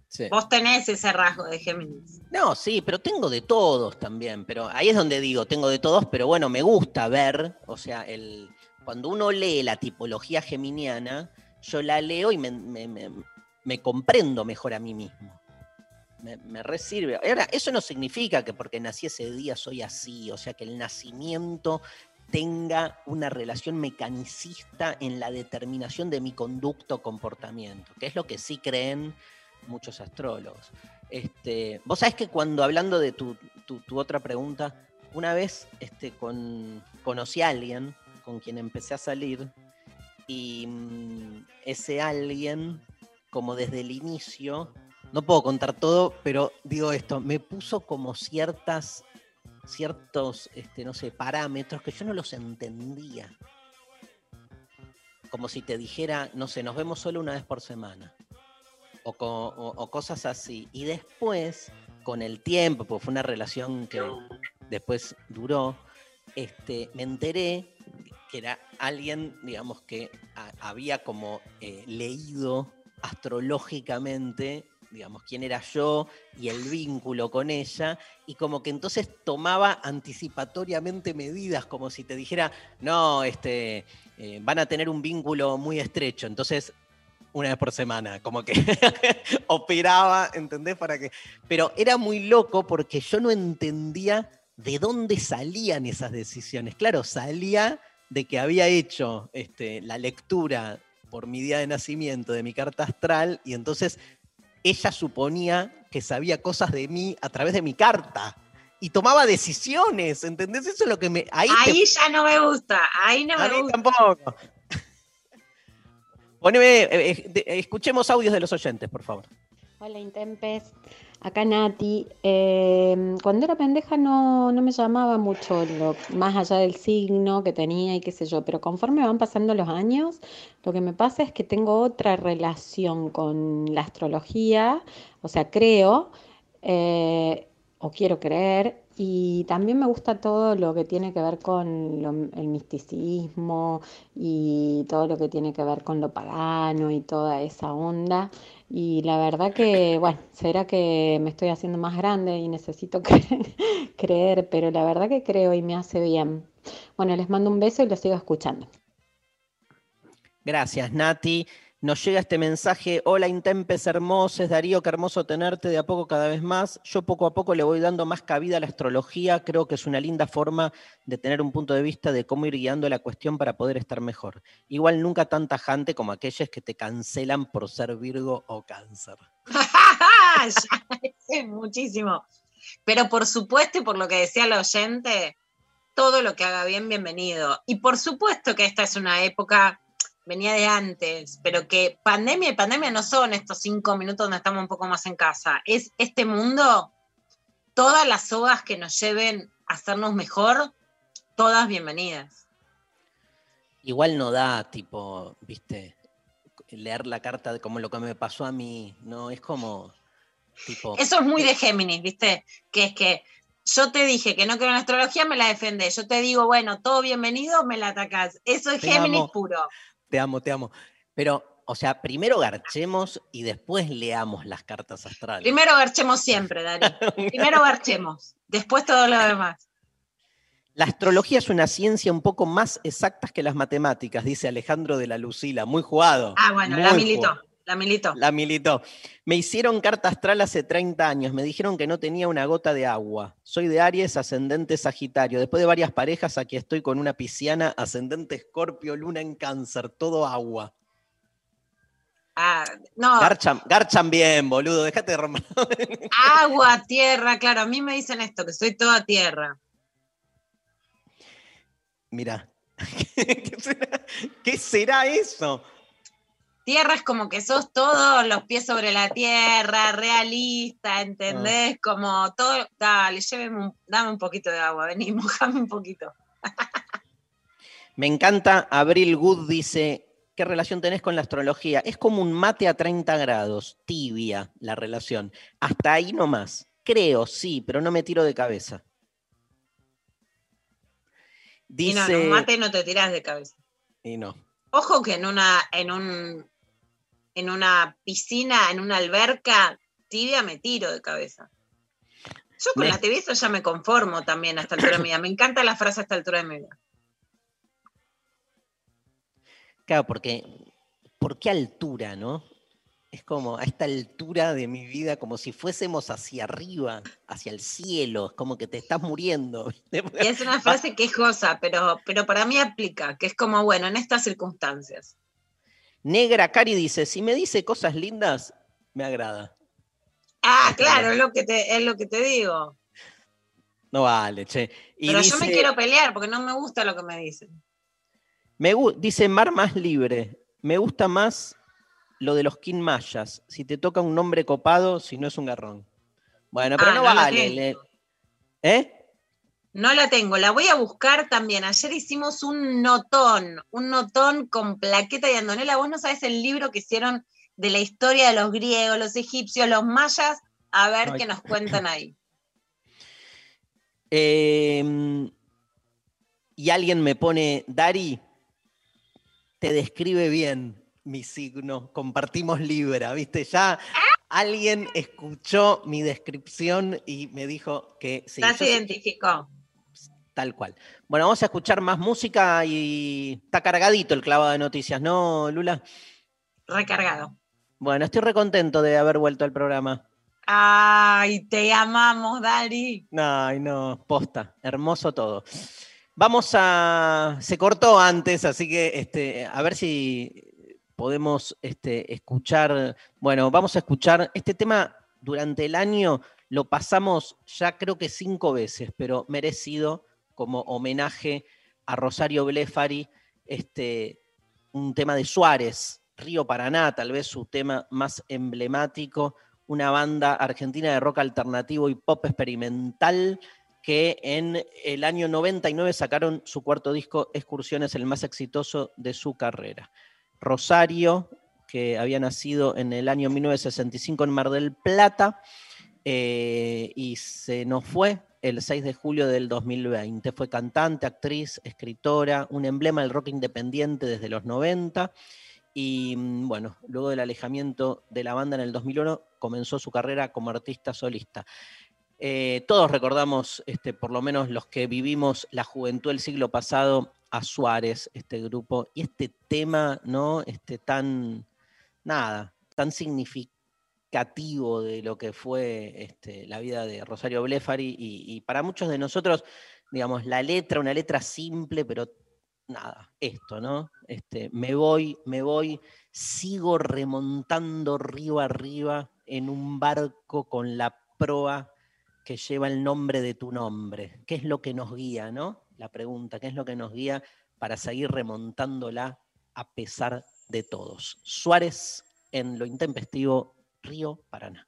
sí. Vos tenés ese rasgo de Géminis. No, sí, pero tengo de todos también. Pero ahí es donde digo, tengo de todos, pero bueno, me gusta ver, o sea, el, cuando uno lee la tipología geminiana, yo la leo y me, me- me- me comprendo mejor a mí mismo. Me, me resirve. Ahora, eso no significa que porque nací ese día soy así, o sea, que el nacimiento tenga una relación mecanicista en la determinación de mi conducto comportamiento, que es lo que sí creen muchos astrólogos. Este, Vos sabés que cuando hablando de tu, tu- tu otra pregunta, una vez este, con, conocí a alguien con quien empecé a salir y mm, ese alguien, como desde el inicio, no puedo contar todo, pero digo esto, me puso como ciertas, ciertos, este, no sé, parámetros que yo no los entendía. Como si te dijera, no sé, nos vemos solo una vez por semana o, o- cosas así. Y después, con el tiempo, porque fue una relación que después duró, este, me enteré que era alguien, digamos, que había como eh, leído astrológicamente, digamos, quién era yo y el vínculo con ella, y como que entonces tomaba anticipatoriamente medidas, como si te dijera, no, este, eh, van a tener un vínculo muy estrecho, entonces una vez por semana, como que operaba, ¿entendés? Para que... Pero era muy loco porque yo no entendía de dónde salían esas decisiones. Claro, salía de que había hecho este, la lectura por mi día de nacimiento de mi carta astral y entonces ella suponía que sabía cosas de mí a través de mi carta y tomaba decisiones, ¿entendés? Eso es lo que me... Ahí, te- ya no me gusta, ahí no a me mí gusta. tampoco. Poneme, eh, eh, eh, escuchemos audios de los oyentes, por favor. Hola Intempes, acá Nati. Eh, cuando era pendeja no, no me llamaba mucho lo, más allá del signo que tenía y qué sé yo, pero conforme van pasando los años, lo que me pasa es que tengo otra relación con la astrología, o sea, creo eh, o quiero creer, y también me gusta todo lo que tiene que ver con lo- el misticismo y todo lo que tiene que ver con lo pagano y toda esa onda. Y la verdad que, bueno, será que me estoy haciendo más grande y necesito cre- creer, pero la verdad que creo y me hace bien. Bueno, les mando un beso y los sigo escuchando. Gracias, Nati. Nos llega este mensaje. Hola, Intempes hermosos. Darío, qué hermoso tenerte de a poco cada vez más. Yo poco a poco le voy dando más cabida a la astrología. Creo que es una linda forma de tener un punto de vista de cómo ir guiando la cuestión para poder estar mejor. Igual nunca tan tajante como aquellas que te cancelan por ser Virgo o Cáncer. muchísimo. Pero por supuesto, y por lo que decía el oyente, todo lo que haga bien, bienvenido. Y por supuesto que esta es una época, venía de antes, pero que pandemia y pandemia no son estos cinco minutos donde estamos un poco más en casa. Es este mundo, todas las sogas que nos lleven a hacernos mejor, todas bienvenidas. Igual no da, tipo, viste, leer la carta de como lo que me pasó a mí. No, es como, tipo... Eso es muy de Géminis, ¿viste? Que es que yo te dije que no creo en astrología, me la defendés. Yo te digo, bueno, todo bienvenido, me la atacás. Eso es Te Géminis amo. puro. Te amo, te amo. Pero, o sea, primero garchemos y después leamos las cartas astrales. Primero garchemos siempre, Dari. Primero garchemos, después todo lo demás. La astrología es una ciencia un poco más exacta que las matemáticas, dice Alejandro de la Lucila. Muy jugado. Ah, bueno, la jugado. La militó. La militó. Me hicieron carta astral hace 30 años. Me dijeron que no tenía una gota de agua. Soy de Aries, ascendente Sagitario. Después de varias parejas, aquí estoy con una pisciana, ascendente Escorpio, luna en cáncer, todo agua. Ah, no, Garchan, garchan bien, boludo. Déjate de romper. agua, tierra, claro, a mí me dicen esto, que soy toda tierra. Mira. ¿Qué será, ¿Qué será eso? Tierra es como que sos todos los pies sobre la tierra, realista, ¿entendés? Como todo, dale, lléveme un- dame un poquito de agua, vení, mojame un poquito. Me encanta, Abril Good dice, ¿qué relación tenés con la astrología? Es como un mate a 30 grados, tibia la relación. Hasta ahí nomás. Creo, sí, pero no me tiro de cabeza. Y no, en Dice. un mate no te tirás de cabeza. y no. Ojo que en una, en un, en una piscina, en una alberca tibia me tiro de cabeza. Yo con Me- la tibieza ya me conformo también a esta altura de mi vida. Me encanta la frase a esta altura de mi vida. Claro, porque. ¿Por qué altura, no? Es como a esta altura de mi vida, como si fuésemos hacia arriba, hacia el cielo, es como que te estás muriendo. Y es una frase quejosa, pero, pero para mí aplica, que es como, bueno, en estas circunstancias. Negra Cari dice: si me dice cosas lindas, me agrada. Ah, claro, es lo que te, es lo que te digo. No vale, che. Y pero dice, yo me quiero pelear porque no me gusta lo que me dicen. me dice Mar más libre. Me gusta más lo de los King Mayas. Si te toca un nombre copado, si no es un garrón. Bueno, pero Ah, no, vale. le- ¿Eh? No la tengo, la voy a buscar también. Ayer hicimos un notón, un notón con plaqueta y andonela. Vos no sabés el libro que hicieron de la historia de los griegos, los egipcios, los mayas. A ver Ay. qué nos cuentan ahí. Eh, y alguien me pone, Dari, te describe bien mi signo, compartimos Libra, ¿viste? Ya alguien escuchó mi descripción y me dijo que sí, Ya se identificó. Tal cual. Bueno, vamos a escuchar más música y está cargadito el clavado de noticias, ¿no, Lula? Recargado. Bueno, estoy recontento de haber vuelto al programa. Ay, te amamos, Dari. Ay, no, posta, hermoso todo. Vamos a. Se cortó antes, así que este, a ver si podemos este, escuchar. Bueno, vamos a escuchar. Este tema durante el año lo pasamos ya creo que cinco veces, pero merecido como homenaje a Rosario Blefari, este, un tema de Suárez, Río Paraná, tal vez su tema más emblemático, una banda argentina de rock alternativo y pop experimental que en el año 99 sacaron su cuarto disco, Excursiones, el más exitoso de su carrera. Rosario, que había nacido en el año 1965 en Mar del Plata, eh, y se nos fue el 6 de julio del 2020. Fue cantante, actriz, escritora, un emblema del rock independiente desde los 90. Y mm, bueno, luego del alejamiento de la banda en el 2001, comenzó su carrera como artista solista. Eh, todos recordamos, este, por lo menos los que vivimos la juventud del siglo pasado, a Suárez, este grupo, y este tema, ¿no? Este tan, nada, tan significativo de lo que fue este, la vida de Rosario Blefari, y, para muchos de nosotros, digamos, la letra, una letra simple, pero nada, esto, ¿no? Este, me voy, me voy, sigo remontando río arriba en un barco con la proa que lleva el nombre de tu nombre. ¿Qué es lo que nos guía, no? La pregunta, ¿qué es lo que nos guía para seguir remontándola a pesar de todos? Suárez en lo intempestivo, Río Paraná.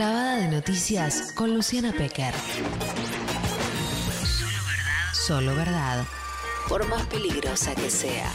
Clavada de noticias con Luciana Pecker. Solo verdad. Solo verdad. Por más peligrosa que sea.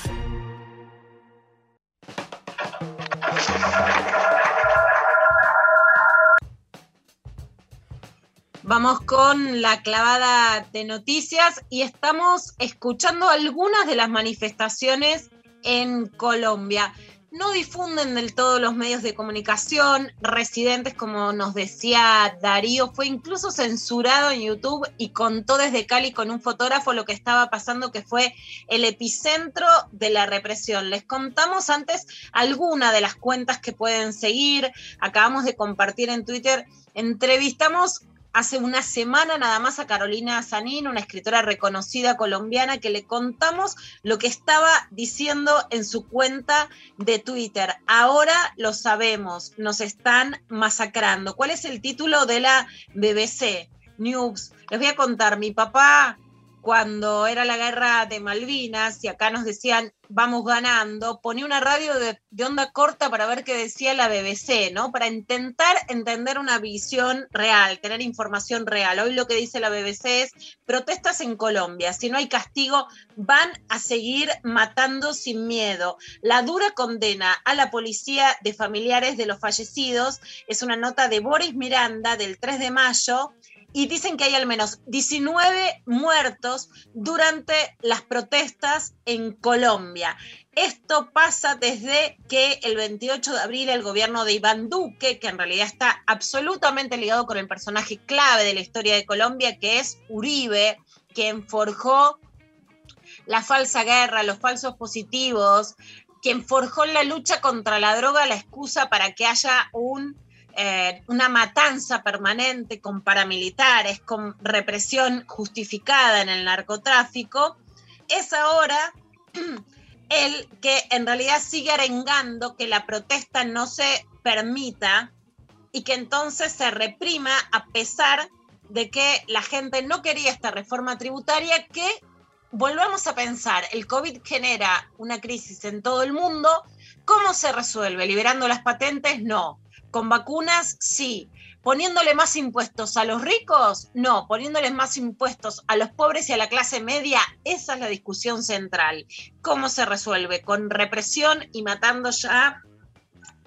Vamos con la clavada de noticias y estamos escuchando algunas de las manifestaciones en Colombia. No difunden del todo los medios de comunicación, residentes, como nos decía Darío, fue incluso censurado en YouTube y contó desde Cali con un fotógrafo lo que estaba pasando, que fue el epicentro de la represión. Les contamos antes alguna de las cuentas que pueden seguir. Acabamos de compartir en Twitter. Entrevistamos hace una semana nada más a Carolina Zanin, una escritora reconocida colombiana, que le contamos lo que estaba diciendo en su cuenta de Twitter. Ahora lo sabemos, nos están masacrando. ¿Cuál es el título de la BBC News? Les voy a contar, mi papá cuando era la guerra de Malvinas y acá nos decían vamos ganando, ponía una radio de, de, onda corta para ver qué decía la BBC, ¿no? Para intentar entender una visión real, tener información real. Hoy lo que dice la BBC es protestas en Colombia, si no hay castigo van a seguir matando sin miedo. La dura condena a la policía de familiares de los fallecidos es una nota de Boris Miranda del 3 de mayo y dicen que hay al menos 19 muertos durante las protestas en Colombia. Esto pasa desde que el 28 de abril el gobierno de Iván Duque, que en realidad está absolutamente ligado con el personaje clave de la historia de Colombia, que es Uribe, quien forjó la falsa guerra, los falsos positivos, quien forjó la lucha contra la droga la excusa para que haya un eh, una matanza permanente con paramilitares, con represión justificada en el narcotráfico, es ahora el que en realidad sigue arengando que la protesta no se permita y que entonces se reprima a pesar de que la gente no quería esta reforma tributaria que volvamos a pensar, el COVID genera una crisis en todo el mundo, ¿cómo se resuelve? ¿Liberando las patentes? No. ¿Con vacunas? Sí. ¿Poniéndole más impuestos a los ricos? No. ¿Poniéndoles más impuestos a los pobres y a la clase media? Esa es la discusión central. ¿Cómo se resuelve? ¿Con represión y matando ya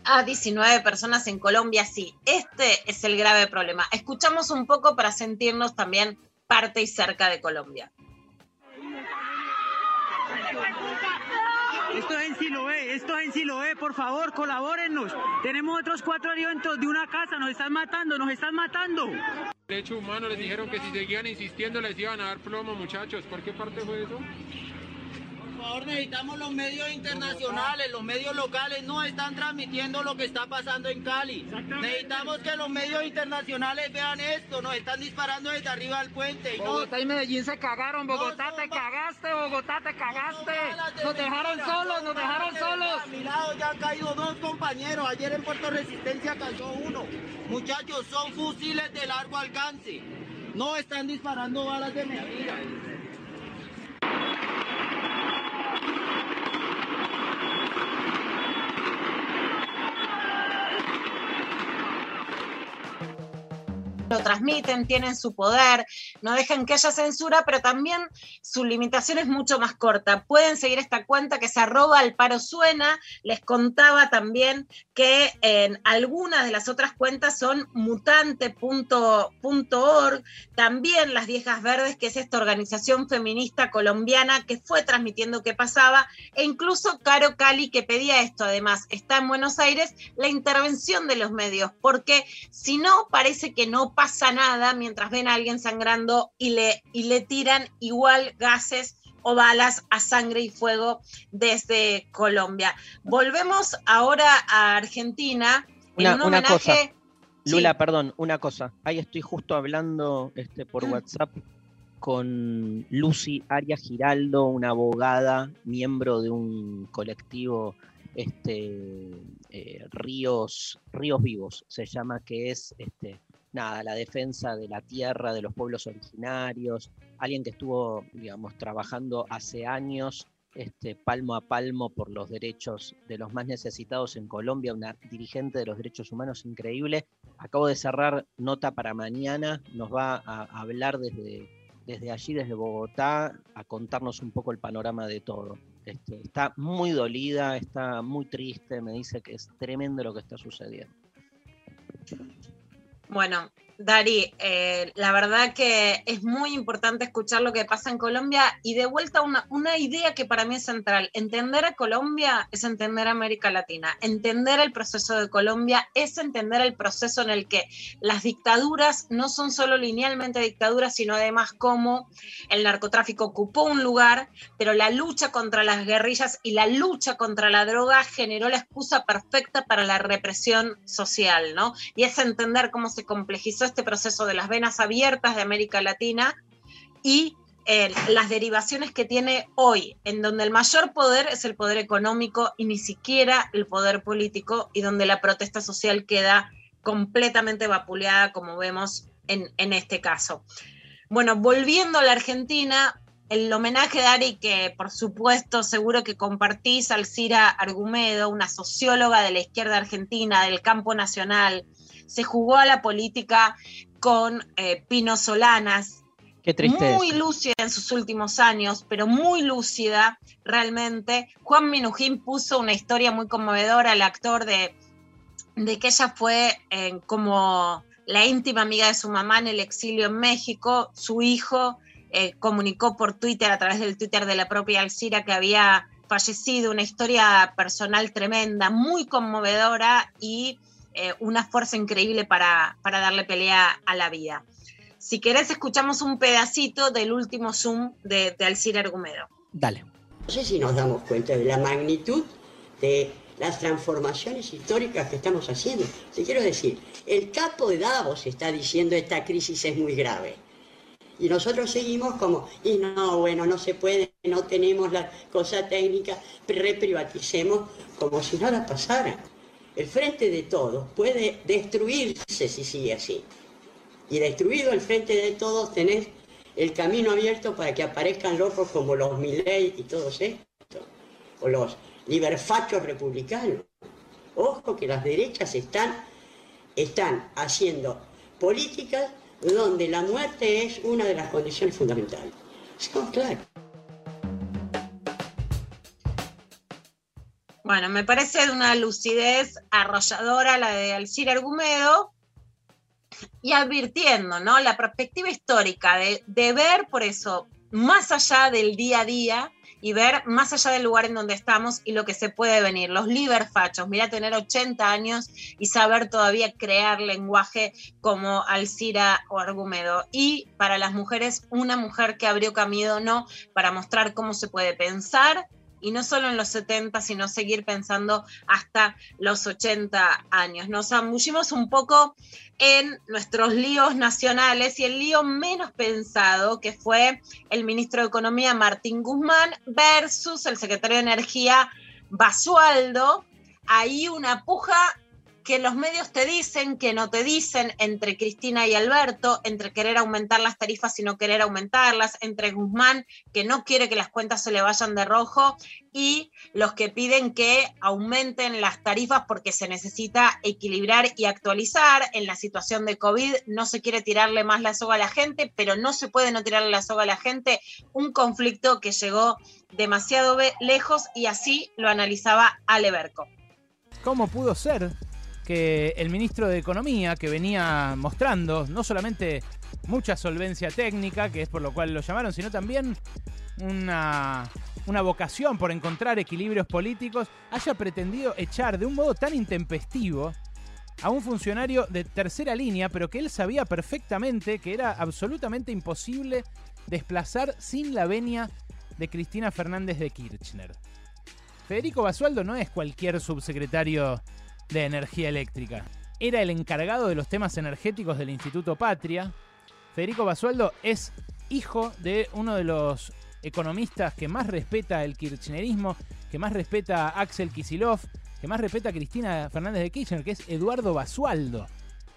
a 19 personas en Colombia? Sí. Este es el grave problema. Escuchamos un poco para sentirnos también parte y cerca de Colombia. Esto es en Siloé, esto es en Siloé, por favor, colabórennos. Tenemos otros cuatro eventos de una casa, nos están matando, nos están matando. Derecho humano les dijeron que si seguían insistiendo les iban a dar plomo, muchachos. ¿Por qué parte fue eso? Por favor, necesitamos los medios internacionales, los medios locales no están transmitiendo lo que está pasando en Cali. Necesitamos que los medios internacionales vean esto, nos están disparando desde arriba del puente. Y Bogotá no, y Medellín se cagaron, Bogotá te cagaste, Bogotá te cagaste. Nos dejaron solos, nos dejaron solos. A mi lado ya han caído dos compañeros, ayer en Puerto Resistencia cayó uno. Muchachos, son fusiles de largo alcance. No están disparando balas de mentira. Lo transmiten, tienen su poder, no dejan que haya censura, pero también su limitación es mucho más corta. Pueden seguir esta cuenta que se arroba al paro suena. Les contaba también que en algunas de las otras cuentas son mutante.org, también las Viejas Verdes, que es esta organización feminista colombiana que fue transmitiendo qué pasaba, e incluso Caro Cali que pedía esto, además, está en Buenos Aires, la intervención de los medios, porque si no, parece que no pasa nada mientras ven a alguien sangrando y le, y le tiran igual gases o balas a sangre y fuego desde Colombia. Volvemos ahora a Argentina. en Una, un una homenaje- cosa. Sí. Lula, perdón, una cosa. Ahí estoy justo hablando este, por Mm. WhatsApp con Lucy Arias Giraldo, una abogada, miembro de un colectivo este, eh, Ríos, Ríos Vivos, se llama, que es este, nada, la defensa de la tierra, de los pueblos originarios, alguien que estuvo, digamos, trabajando hace años este, palmo a palmo por los derechos de los más necesitados en Colombia, una dirigente de los derechos humanos increíble. acabo de cerrar nota para mañana, nos va a hablar desde, desde allí, desde Bogotá, a contarnos un poco el panorama de todo. Este, está muy dolida, está muy triste, me dice que es tremendo lo que está sucediendo. Bueno, Dari, eh, la verdad que es muy importante escuchar lo que pasa en Colombia y de vuelta una, una idea que para mí es central. Entender a Colombia es entender a América Latina. Entender el proceso de Colombia es entender el proceso en el que las dictaduras no son solo linealmente dictaduras, sino además cómo el narcotráfico ocupó un lugar, pero la lucha contra las guerrillas y la lucha contra la droga generó la excusa perfecta para la represión social, ¿no? Y es entender cómo se complejizó este proceso de las venas abiertas de América Latina y eh, las derivaciones que tiene hoy, en donde el mayor poder es el poder económico y ni siquiera el poder político, y donde la protesta social queda completamente vapuleada, como vemos en, en este caso. Bueno, volviendo a la Argentina, el homenaje, Dari, que por supuesto seguro que compartís, Alcira Argumedo, una socióloga de la izquierda argentina, del campo nacional, se jugó a la política con eh, Pino Solanas. Qué tristeza. Muy lúcida en sus últimos años, pero muy lúcida realmente. Juan Minujín puso una historia muy conmovedora, el actor de, de que ella fue eh, como la íntima amiga de su mamá en el exilio en México. Su hijo eh, comunicó por Twitter, a través del Twitter de la propia Alcira, que había fallecido. Una historia personal tremenda, muy conmovedora y eh, una fuerza increíble para, para darle pelea a la vida. Si querés, escuchamos un pedacito del último Zoom de, de Alcira Argumedo. Dale. No sé si nos damos cuenta de la magnitud de las transformaciones históricas que estamos haciendo. Te quiero decir, el capo de Davos está diciendo esta crisis es muy grave. Y nosotros seguimos como, y no, bueno, no se puede, no tenemos la cosa técnica, reprivaticemos como si nada pasara. El frente de todos puede destruirse si sigue así. Y destruido el frente de todos tenés el camino abierto para que aparezcan locos como los Milley y todos estos, o los liberfachos republicanos. Ojo que las derechas están, están haciendo políticas donde la muerte es una de las condiciones fundamentales. Seamos claros. Bueno, me parece de una lucidez arrolladora la de Alcira Argumedo y advirtiendo, ¿no? La perspectiva histórica de, de ver, por eso, más allá del día a día y ver más allá del lugar en donde estamos y lo que se puede venir. Los liberfachos, mira, tener 80 años y saber todavía crear lenguaje como Alcira o Argumedo. Y para las mujeres, una mujer que abrió camino, ¿no? Para mostrar cómo se puede pensar y no solo en los 70, sino seguir pensando hasta los 80 años. Nos zambullimos un poco en nuestros líos nacionales y el lío menos pensado, que fue el ministro de Economía Martín Guzmán versus el secretario de Energía Basualdo. Ahí una puja que los medios te dicen, que no te dicen, entre Cristina y Alberto, entre querer aumentar las tarifas y no querer aumentarlas, entre Guzmán, que no quiere que las cuentas se le vayan de rojo, y los que piden que aumenten las tarifas porque se necesita equilibrar y actualizar. En la situación de COVID no se quiere tirarle más la soga a la gente, pero no se puede no tirarle la soga a la gente. Un conflicto que llegó demasiado lejos y así lo analizaba Aleberco. ¿Cómo pudo ser que el ministro de Economía, que venía mostrando no solamente mucha solvencia técnica, que es por lo cual lo llamaron, sino también una, una vocación por encontrar equilibrios políticos, haya pretendido echar de un modo tan intempestivo a un funcionario de tercera línea, pero que él sabía perfectamente que era absolutamente imposible desplazar sin la venia de Cristina Fernández de Kirchner. Federico Basualdo no es cualquier subsecretario de energía eléctrica. Era el encargado de los temas energéticos del Instituto Patria. Federico Basualdo es hijo de uno de los economistas que más respeta el kirchnerismo, que más respeta a Axel Kisilov, que más respeta a Cristina Fernández de Kirchner, que es Eduardo Basualdo.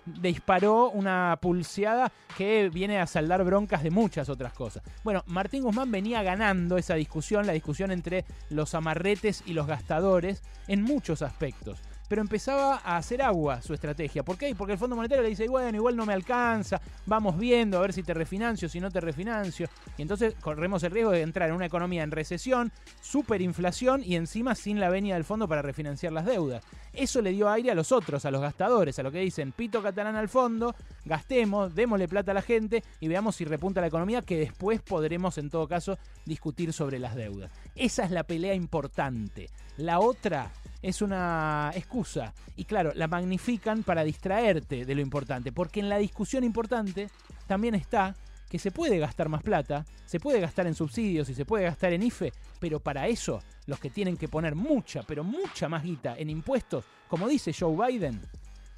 Disparó una pulseada que viene a saldar broncas de muchas otras cosas. Bueno, Martín Guzmán venía ganando esa discusión, la discusión entre los amarretes y los gastadores, en muchos aspectos pero empezaba a hacer agua su estrategia. ¿Por qué? Porque el Fondo Monetario le dice, bueno, igual no me alcanza, vamos viendo a ver si te refinancio, si no te refinancio. Y entonces corremos el riesgo de entrar en una economía en recesión, superinflación y encima sin la venia del fondo para refinanciar las deudas. Eso le dio aire a los otros, a los gastadores, a lo que dicen pito catalán al fondo, gastemos, démosle plata a la gente y veamos si repunta la economía, que después podremos en todo caso discutir sobre las deudas. Esa es la pelea importante. La otra es una excusa. Y claro, la magnifican para distraerte de lo importante. Porque en la discusión importante también está que se puede gastar más plata, se puede gastar en subsidios y se puede gastar en IFE, pero para eso los que tienen que poner mucha, pero mucha más guita en impuestos, como dice Joe Biden,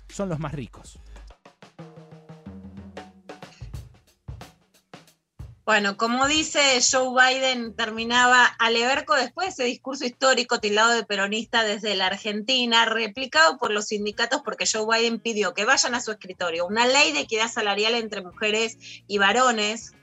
son los más ricos. Bueno, como dice Joe Biden, terminaba Aleberco después de ese discurso histórico tildado de peronista desde la Argentina, replicado por los sindicatos porque Joe Biden pidió que vayan a su escritorio. Una ley de equidad salarial entre mujeres y varones,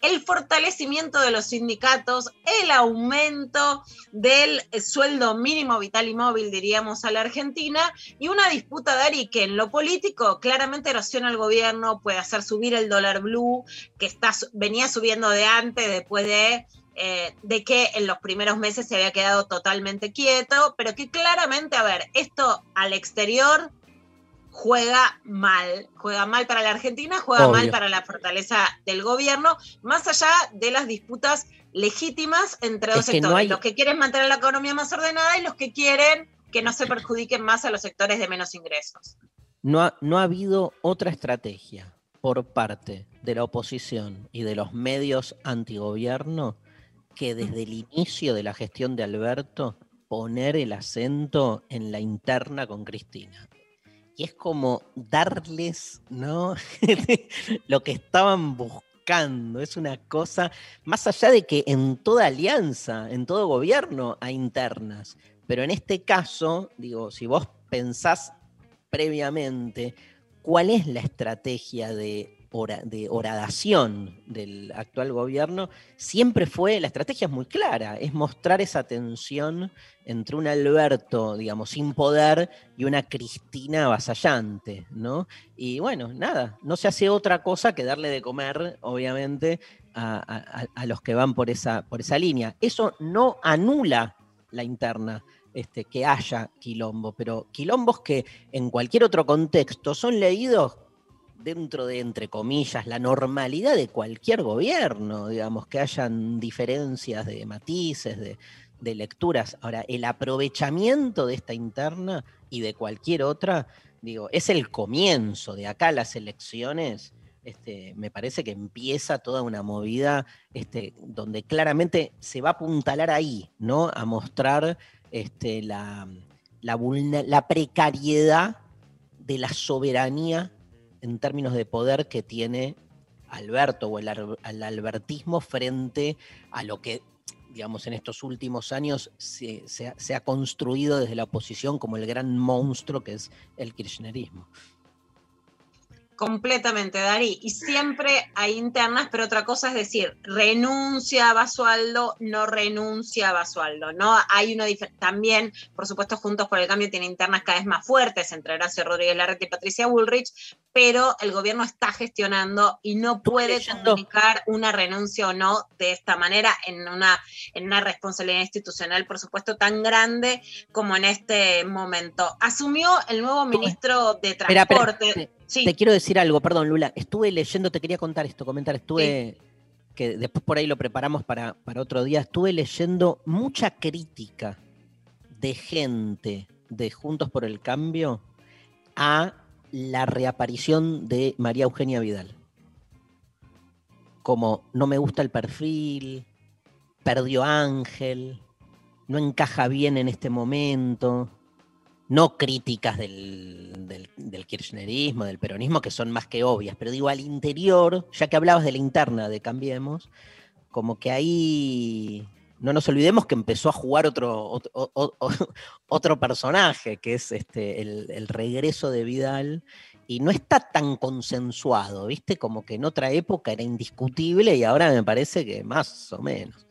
el fortalecimiento de los sindicatos, el aumento del sueldo mínimo vital y móvil, diríamos, a la Argentina, y una disputa, Dari, que en lo político claramente erosiona al gobierno, puede hacer subir el dólar blue, que está, venía subiendo de antes, después de eh, de que en los primeros meses se había quedado totalmente quieto, pero que claramente, a ver, esto al exterior juega mal, juega mal para la Argentina, juega Obvio. mal para la fortaleza del gobierno, más allá de las disputas legítimas entre dos Es no sectores, hay- los que quieren mantener la economía más ordenada y los que quieren que no se perjudiquen más a los sectores de menos ingresos. No ha, no ha habido otra estrategia por parte de la oposición y de los medios antigobierno que desde el inicio de la gestión de Alberto poner el acento en la interna con Cristina. Y es como darles, ¿no? Lo que estaban buscando. Es una cosa, más allá de que en toda alianza, en todo gobierno hay internas. Pero en este caso, digo, si vos pensás previamente cuál es la estrategia de, de horadación del actual gobierno, siempre fue, la estrategia es muy clara, es mostrar esa tensión entre un Alberto, digamos, sin poder y una Cristina avasallante, ¿no? Y bueno, nada, no se hace otra cosa que darle de comer, obviamente, a- a- a los que van por esa, por esa línea. Eso no anula la interna, este, que haya quilombo, pero quilombos que en cualquier otro contexto son leídos dentro de, entre comillas, la normalidad de cualquier gobierno, digamos, que hayan diferencias de matices, de, lecturas. Ahora, el aprovechamiento de esta interna y de cualquier otra, digo, es el comienzo de acá las elecciones. Este, me parece que empieza toda una movida este, donde claramente se va a apuntalar ahí, ¿no? A mostrar este, la, la precariedad de la soberanía en términos de poder que tiene Alberto o el, albertismo frente a lo que, digamos, en estos últimos años se ha construido desde la oposición como el gran monstruo que es el kirchnerismo. Completamente, Dari. Y siempre hay internas, pero otra cosa es decir, renuncia a Basualdo, no renuncia a Basualdo, ¿no? Hay una también, por supuesto, Juntos por el Cambio tiene internas cada vez más fuertes entre Horacio Rodríguez Larreta y Patricia Bullrich, pero el gobierno está gestionando y no puede comunicar una renuncia o no de esta manera en una, en una responsabilidad institucional, por supuesto, tan grande como en este momento. Asumió el nuevo ministro de Espera, espera, Transporte. Te- Sí. Te quiero decir algo, perdón, Lula. Estuve leyendo, te quería contar esto, comentar, estuve, que después por ahí lo preparamos para, para otro día, estuve leyendo mucha crítica de gente de Juntos por el Cambio a la reaparición de María Eugenia Vidal. Como no me gusta el perfil, perdió Ángel, no encaja bien en este momento no críticas del, kirchnerismo, del peronismo, que son más que obvias, pero digo, al interior, ya que hablabas de la interna de Cambiemos, como que ahí no nos olvidemos que empezó a jugar otro, otro personaje, que es este, el, el regreso de Vidal, y no está tan consensuado, ¿viste? Como que en otra época era indiscutible y ahora me parece que más o menos.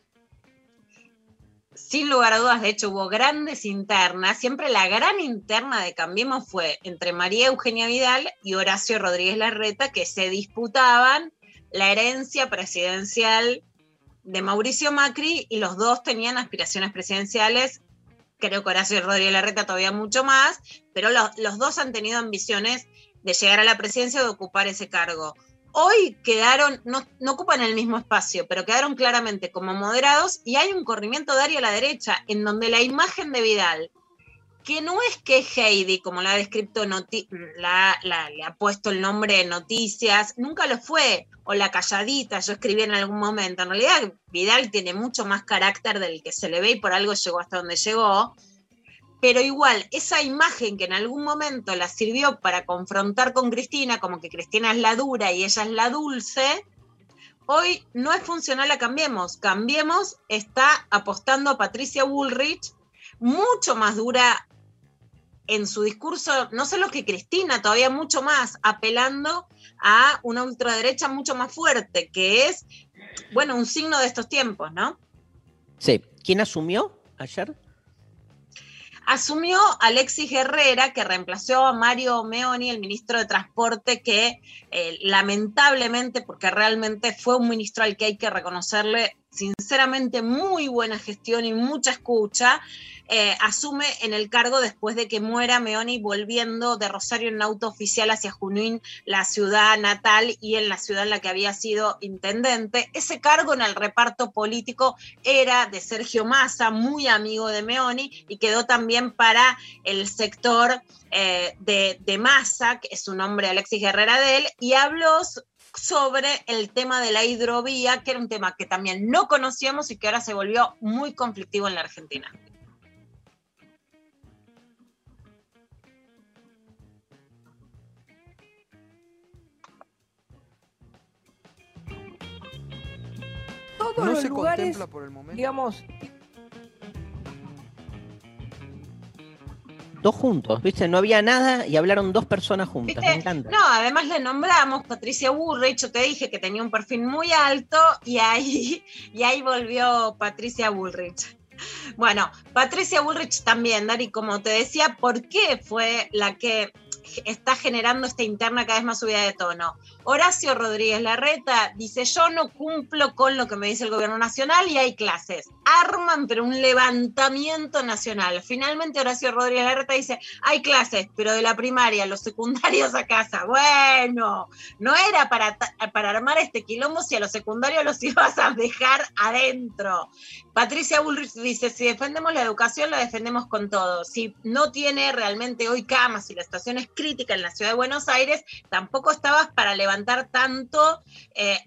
Sin lugar a dudas, de hecho, hubo grandes internas. Siempre la gran interna de Cambiemos fue entre María Eugenia Vidal y Horacio Rodríguez Larreta, que se disputaban la herencia presidencial de Mauricio Macri y los dos tenían aspiraciones presidenciales. Creo que Horacio Rodríguez Larreta todavía mucho más, pero los, dos han tenido ambiciones de llegar a la presidencia o de ocupar ese cargo. Hoy quedaron, no, ocupan el mismo espacio, pero quedaron claramente como moderados y hay un corrimiento de área a la derecha, en donde la imagen de Vidal, que no es que Heidi, como la ha descrito, la, la- le ha puesto el nombre de noticias, nunca lo fue, o la calladita, yo escribí en algún momento, en realidad Vidal tiene mucho más carácter del que se le ve y por algo llegó hasta donde llegó, pero igual, esa imagen que en algún momento la sirvió para confrontar con Cristina, como que Cristina es la dura y ella es la dulce, hoy no es funcional a Cambiemos. Cambiemos está apostando a Patricia Bullrich, mucho más dura en su discurso, no solo que Cristina, todavía mucho más, apelando a una ultraderecha mucho más fuerte, que es, bueno, un signo de estos tiempos, ¿no? Sí. ¿Quién asumió ayer? Asumió Alexis Herrera, que reemplazó a Mario Meoni, el ministro de Transporte, que eh, lamentablemente, porque realmente fue un ministro al que hay que reconocerle sinceramente muy buena gestión y mucha escucha, eh, asume en el cargo después de que muera Meoni volviendo de Rosario en auto oficial hacia Junín, la ciudad natal y en la ciudad en la que había sido intendente. Ese cargo en el reparto político era de Sergio Massa, muy amigo de Meoni, y quedó también para el sector eh, de, de Massa, que es su nombre Alexis Guerrera de él, y habló sobre el tema de la hidrovía, que era un tema que también no conocíamos y que ahora se volvió muy conflictivo en la Argentina. Todos No los se lugares, contempla por el momento. digamos, Dos juntos, ¿viste? No había nada y hablaron dos personas juntas. Me encanta. No, además le nombramos Patricia Bullrich, yo te dije que tenía un perfil muy alto y ahí, y ahí volvió Patricia Bullrich. Bueno, Patricia Bullrich también, Dari, como te decía, ¿por qué fue la que está generando esta interna cada vez más subida de tono? Horacio Rodríguez Larreta dice, yo no cumplo con lo que me dice el gobierno nacional y hay clases. Arman, pero un levantamiento nacional. Finalmente Horacio Rodríguez Larreta dice, hay clases, pero de la primaria, los secundarios a casa. Bueno, no era para, para armar este quilombo si a los secundarios los ibas a dejar adentro. Patricia Bullrich dice, si defendemos la educación, la defendemos con todo. Si no tiene realmente hoy camas y la situación es crítica en la ciudad de Buenos Aires, tampoco estabas para levantar tanto eh,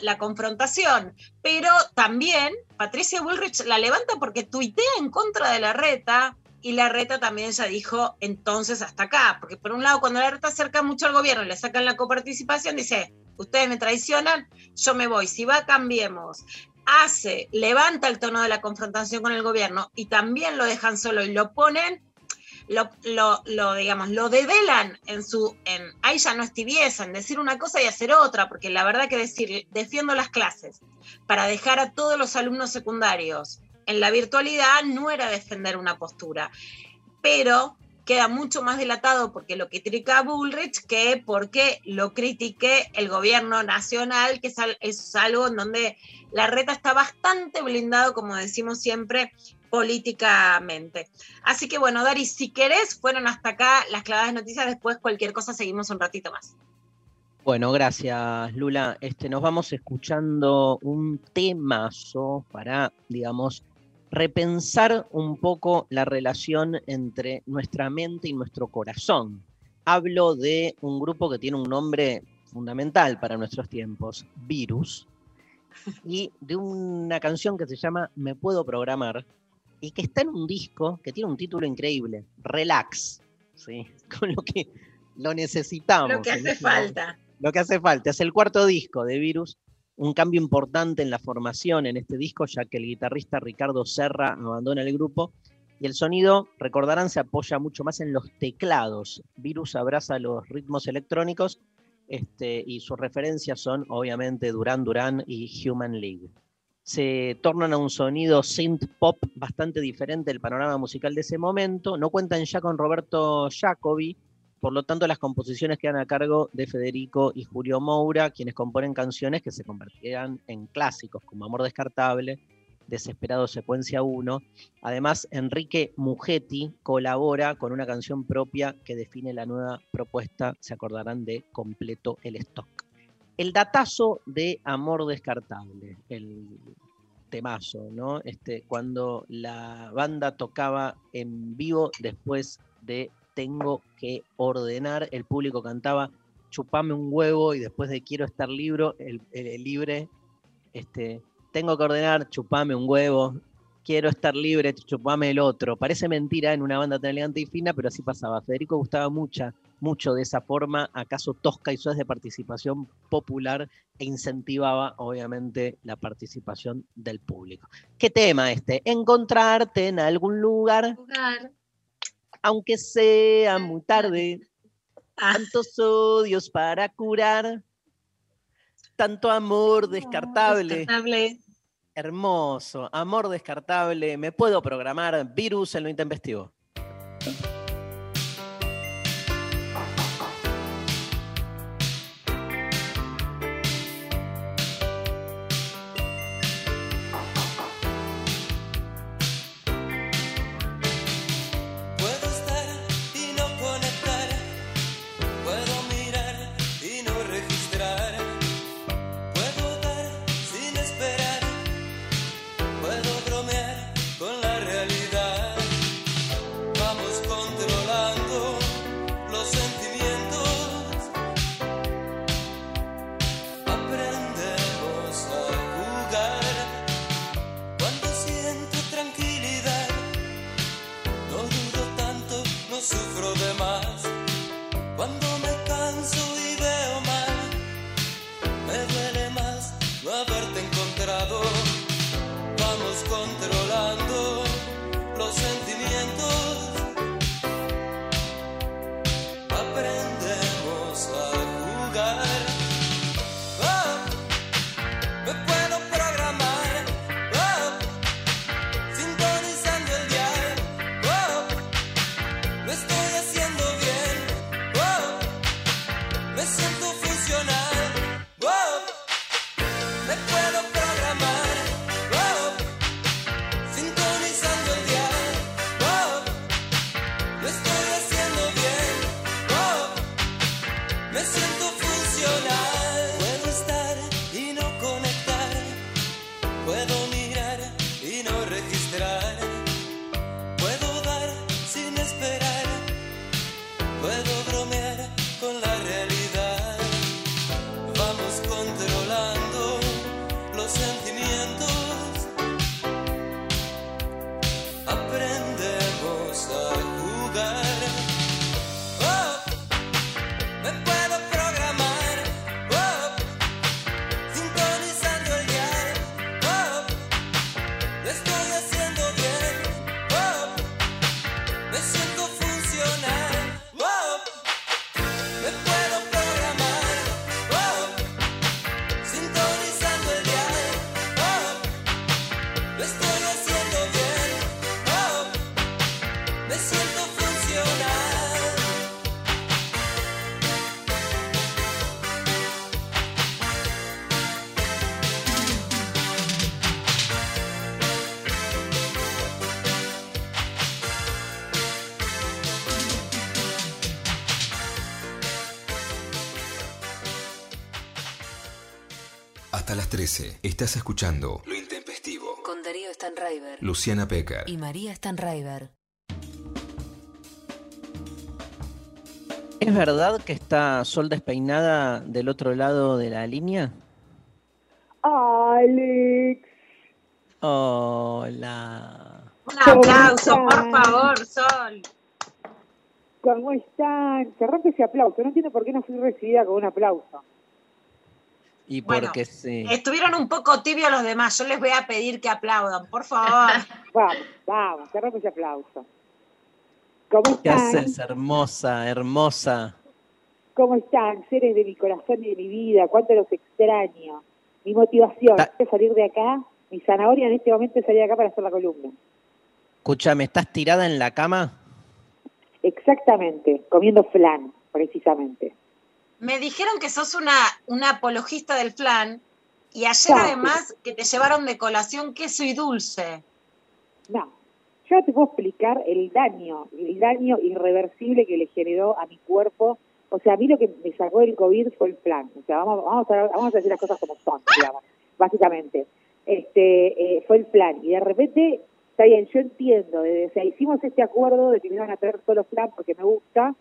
la confrontación. Pero también Patricia Bullrich la levanta porque tuitea en contra de la reta. Y la reta también ya dijo entonces hasta acá, porque por un lado cuando la reta acerca mucho al gobierno le sacan la coparticipación, dice, ustedes me traicionan, yo me voy, si va cambiemos, hace, levanta el tono de la confrontación con el gobierno y también lo dejan solo y lo ponen, lo, lo, digamos, lo develan en su, en, ahí ya no es en decir una cosa y hacer otra, porque la verdad que decir, defiendo las clases para dejar a todos los alumnos secundarios en la virtualidad no era defender una postura, pero queda mucho más dilatado porque lo critica Bullrich que porque lo critique el gobierno nacional, que es algo en donde la reta está bastante blindado, como decimos siempre, políticamente. Así que bueno, Dari, si querés, fueron hasta acá las clavadas noticias, después cualquier cosa seguimos un ratito más. Bueno, gracias Lula. Este, nos vamos escuchando un temazo para, digamos, repensar un poco la relación entre nuestra mente y nuestro corazón. Hablo de un grupo que tiene un nombre fundamental para nuestros tiempos, Virus, y de una canción que se llama Me Puedo Programar, y que está en un disco que tiene un título increíble, Relax, ¿sí? con lo que lo necesitamos. Lo que hace falta. Lo que hace falta es el cuarto disco de Virus, un cambio importante en la formación en este disco, ya que el guitarrista Ricardo Serra abandona el grupo y el sonido, recordarán, se apoya mucho más en los teclados. Virus abraza los ritmos electrónicos este, y sus referencias son obviamente Duran Duran y Human League. Se tornan a un sonido synth pop bastante diferente del panorama musical de ese momento. No cuentan ya con Roberto Jacobi, por lo tanto las composiciones quedan a cargo de Federico y Julio Moura, quienes componen canciones que se convertirán en clásicos como Amor Descartable, Desesperado Secuencia 1. Además, Enrique Mugetti colabora con una canción propia que define la nueva propuesta, se acordarán de Completo el Stock. El datazo de Amor Descartable, el temazo, ¿no? Este, cuando la banda tocaba en vivo después de Tengo que ordenar, el público cantaba Chupame un huevo y después de Quiero estar libre, el, el- libre, este, tengo que ordenar, chupame un huevo, quiero estar libre, chupame el otro. Parece mentira en una banda tan elegante y fina, pero así pasaba. Federico gustaba mucha, mucho de esa forma, acaso tosca y suave de participación popular e incentivaba, obviamente, la participación del público. ¿Qué tema este? Encontrarte en algún lugar, aunque sea muy tarde, tantos odios para curar, tanto amor descartable. Descartable. Hermoso, amor descartable. Me puedo programar virus en lo intempestivo. 13. Estás escuchando Lo Intempestivo. Con Darío Stanraiver. Luciana Pecker. Y María Stanraiver. ¿Es verdad que está Sol despeinada del otro lado de la línea? Alex. Hola. Un aplauso, por favor, Sol. ¿Cómo están? Se rompe ese aplauso. No entiendo por qué no fui recibida con un aplauso. Y Bueno, porque sí. Estuvieron un poco tibios los demás. Yo les voy a pedir que aplaudan, por favor. Vamos, vamos, se rompe ese aplauso. ¿Cómo ¿Qué están? haces, hermosa, hermosa? ¿Cómo están? Seres de mi corazón y de mi vida. ¿Cuánto los extraño? Mi motivación Ta- es salir de acá Mi zanahoria en este momento es salir acá para hacer la columna. Escúchame, ¿estás tirada en la cama? Exactamente, comiendo flan, precisamente. Me dijeron que sos una, una apologista del flan y ayer Claro. además que te llevaron de colación queso y dulce. No, yo te puedo explicar el daño, el daño irreversible que le generó a mi cuerpo. O sea, a mí lo que me sacó del COVID fue el plan. O sea, vamos, vamos, a, vamos a decir las cosas como son, digamos, básicamente. Este, eh, fue el plan. Y de repente, está bien, yo entiendo, de- o sea, hicimos este acuerdo de que me iban a traer solo flan porque me gusta,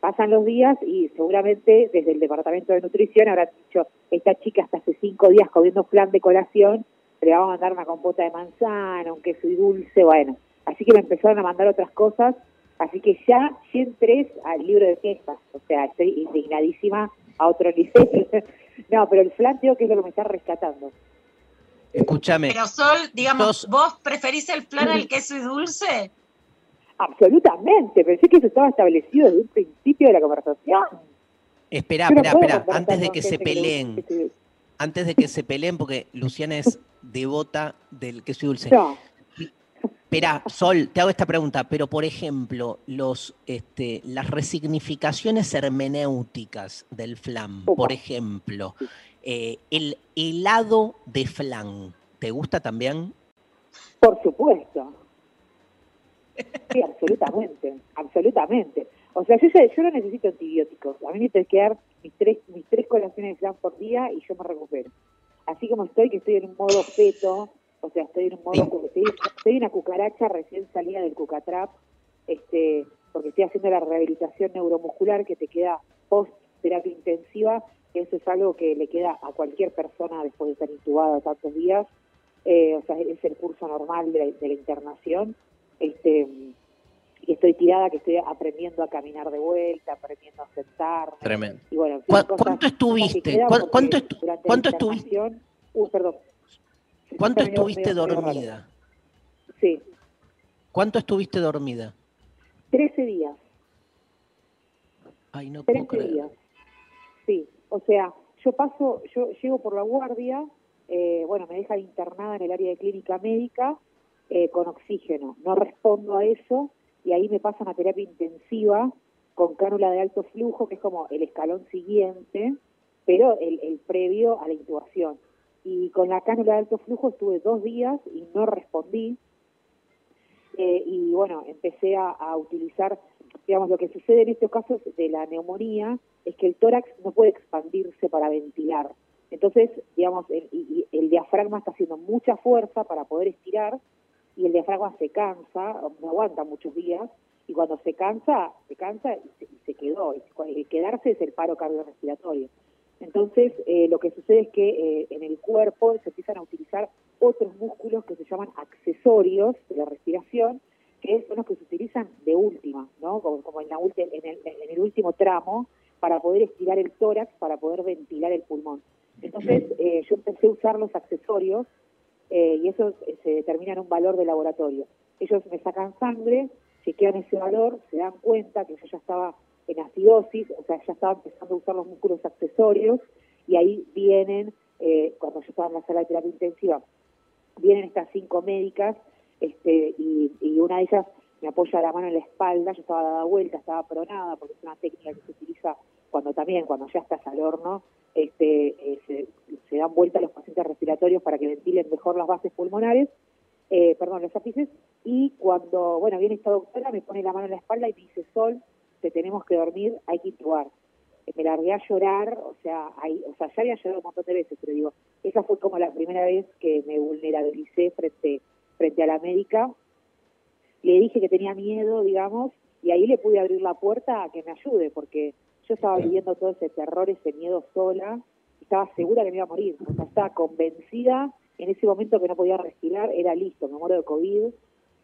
pasan los días y seguramente desde el departamento de nutrición habrán dicho, esta chica hasta hace cinco días comiendo flan de colación, le vamos a mandar una compota de manzana, un queso y dulce, bueno. Así que me empezaron a mandar otras cosas, así que ya, ya entré al libro de quejas, o sea, estoy indignadísima a otro nivel. no, pero el flan digo que es lo que me está rescatando. Escúchame. Pero Sol, digamos, Sos- ¿vos preferís el flan al queso y dulce? Absolutamente, pensé que eso estaba establecido desde un principio de la conversación. Puedo espera. conversar Antes de que se que peleen, antes de que se peleen, porque Luciana es devota del queso y dulce. No. Espera, Sol, te hago esta pregunta, pero por ejemplo, los, este, las resignificaciones hermenéuticas del flan, por ejemplo, eh, el helado de flan, ¿te gusta también? Por supuesto. Sí, absolutamente, absolutamente. O sea, yo, yo no necesito antibióticos. A mí me tienen que dar mis tres, mis tres colaciones de flan por día y yo me recupero. Así como estoy, que estoy en un modo feto, o sea, estoy en un modo, estoy, estoy una cucaracha recién salida del cucatrap, este, porque estoy haciendo la rehabilitación neuromuscular que te queda post terapia intensiva, que eso es algo que le queda a cualquier persona después de estar intubada tantos días. Eh, o sea, es el curso normal de la, de la internación. Este, y estoy tirada, que estoy aprendiendo a caminar de vuelta, aprendiendo a sentarme. Tremendo. Y bueno, en fin, ¿Cu- cosas- ¿Cuánto que estuviste? quedan ¿Cu- porque ¿Cuánto, estu- cuánto estuviste? Uh, perdón. Se ¿Cuánto estuviste medio- medio raro. dormida? Sí, ¿Cuánto estuviste dormida? 13 días. Ay, no puedo 13 creer. días. Sí, o sea, yo paso, yo llego por la guardia, eh, bueno, me dejan internada en el área de clínica médica eh, con oxígeno. No respondo a eso y ahí me pasan a terapia intensiva con cánula de alto flujo, que es como el escalón siguiente, pero el, el previo a la intubación. Y con la cánula de alto flujo estuve dos días y no respondí. Eh, y bueno, empecé a, utilizar, digamos, lo que sucede en estos casos de la neumonía es que el tórax no puede expandirse para ventilar. Entonces, digamos, el, el diafragma está haciendo mucha fuerza para poder estirar y el diafragma se cansa, no aguanta muchos días, y cuando se cansa, se cansa y se, y se quedó. El quedarse es el paro cardiorrespiratorio. Entonces, eh, lo que sucede es que eh, en el cuerpo se empiezan a utilizar otros músculos que se llaman accesorios de la respiración, que son los que se utilizan de última, ¿no? Como, en, la en, el, en el último tramo, para poder estirar el tórax, para poder ventilar el pulmón. Entonces, eh, yo empecé a usar los accesorios eh, y eso eh, se determina en un valor de laboratorio. Ellos me sacan sangre, chequean ese valor, se dan cuenta que yo ya estaba en acidosis, o sea, ya estaba empezando a usar los músculos accesorios y ahí vienen, eh, cuando yo estaba en la sala de terapia intensiva, vienen estas cinco médicas este, y, y una de ellas me apoya la mano en la espalda, yo estaba dada vuelta, estaba pronada, porque es una técnica que se utiliza cuando también, cuando ya estás al horno, este, eh, se, se dan vuelta los pacientes respiratorios para que ventilen mejor las bases pulmonares, eh, perdón, los ápices, y cuando, bueno, viene esta doctora, me pone la mano en la espalda y me dice, Sol, te tenemos que dormir, hay que intubar. Eh, Me largué a llorar, o sea, ahí, o sea, ya había llorado un montón de veces, pero digo, esa fue como la primera vez que me vulnerabilicé frente, frente a la médica. Le dije que tenía miedo, digamos, y ahí le pude abrir la puerta a que me ayude, porque yo estaba viviendo todo ese terror, ese miedo sola, estaba segura que me iba a morir, o sea, estaba convencida en ese momento que no podía respirar, era listo, me muero de COVID,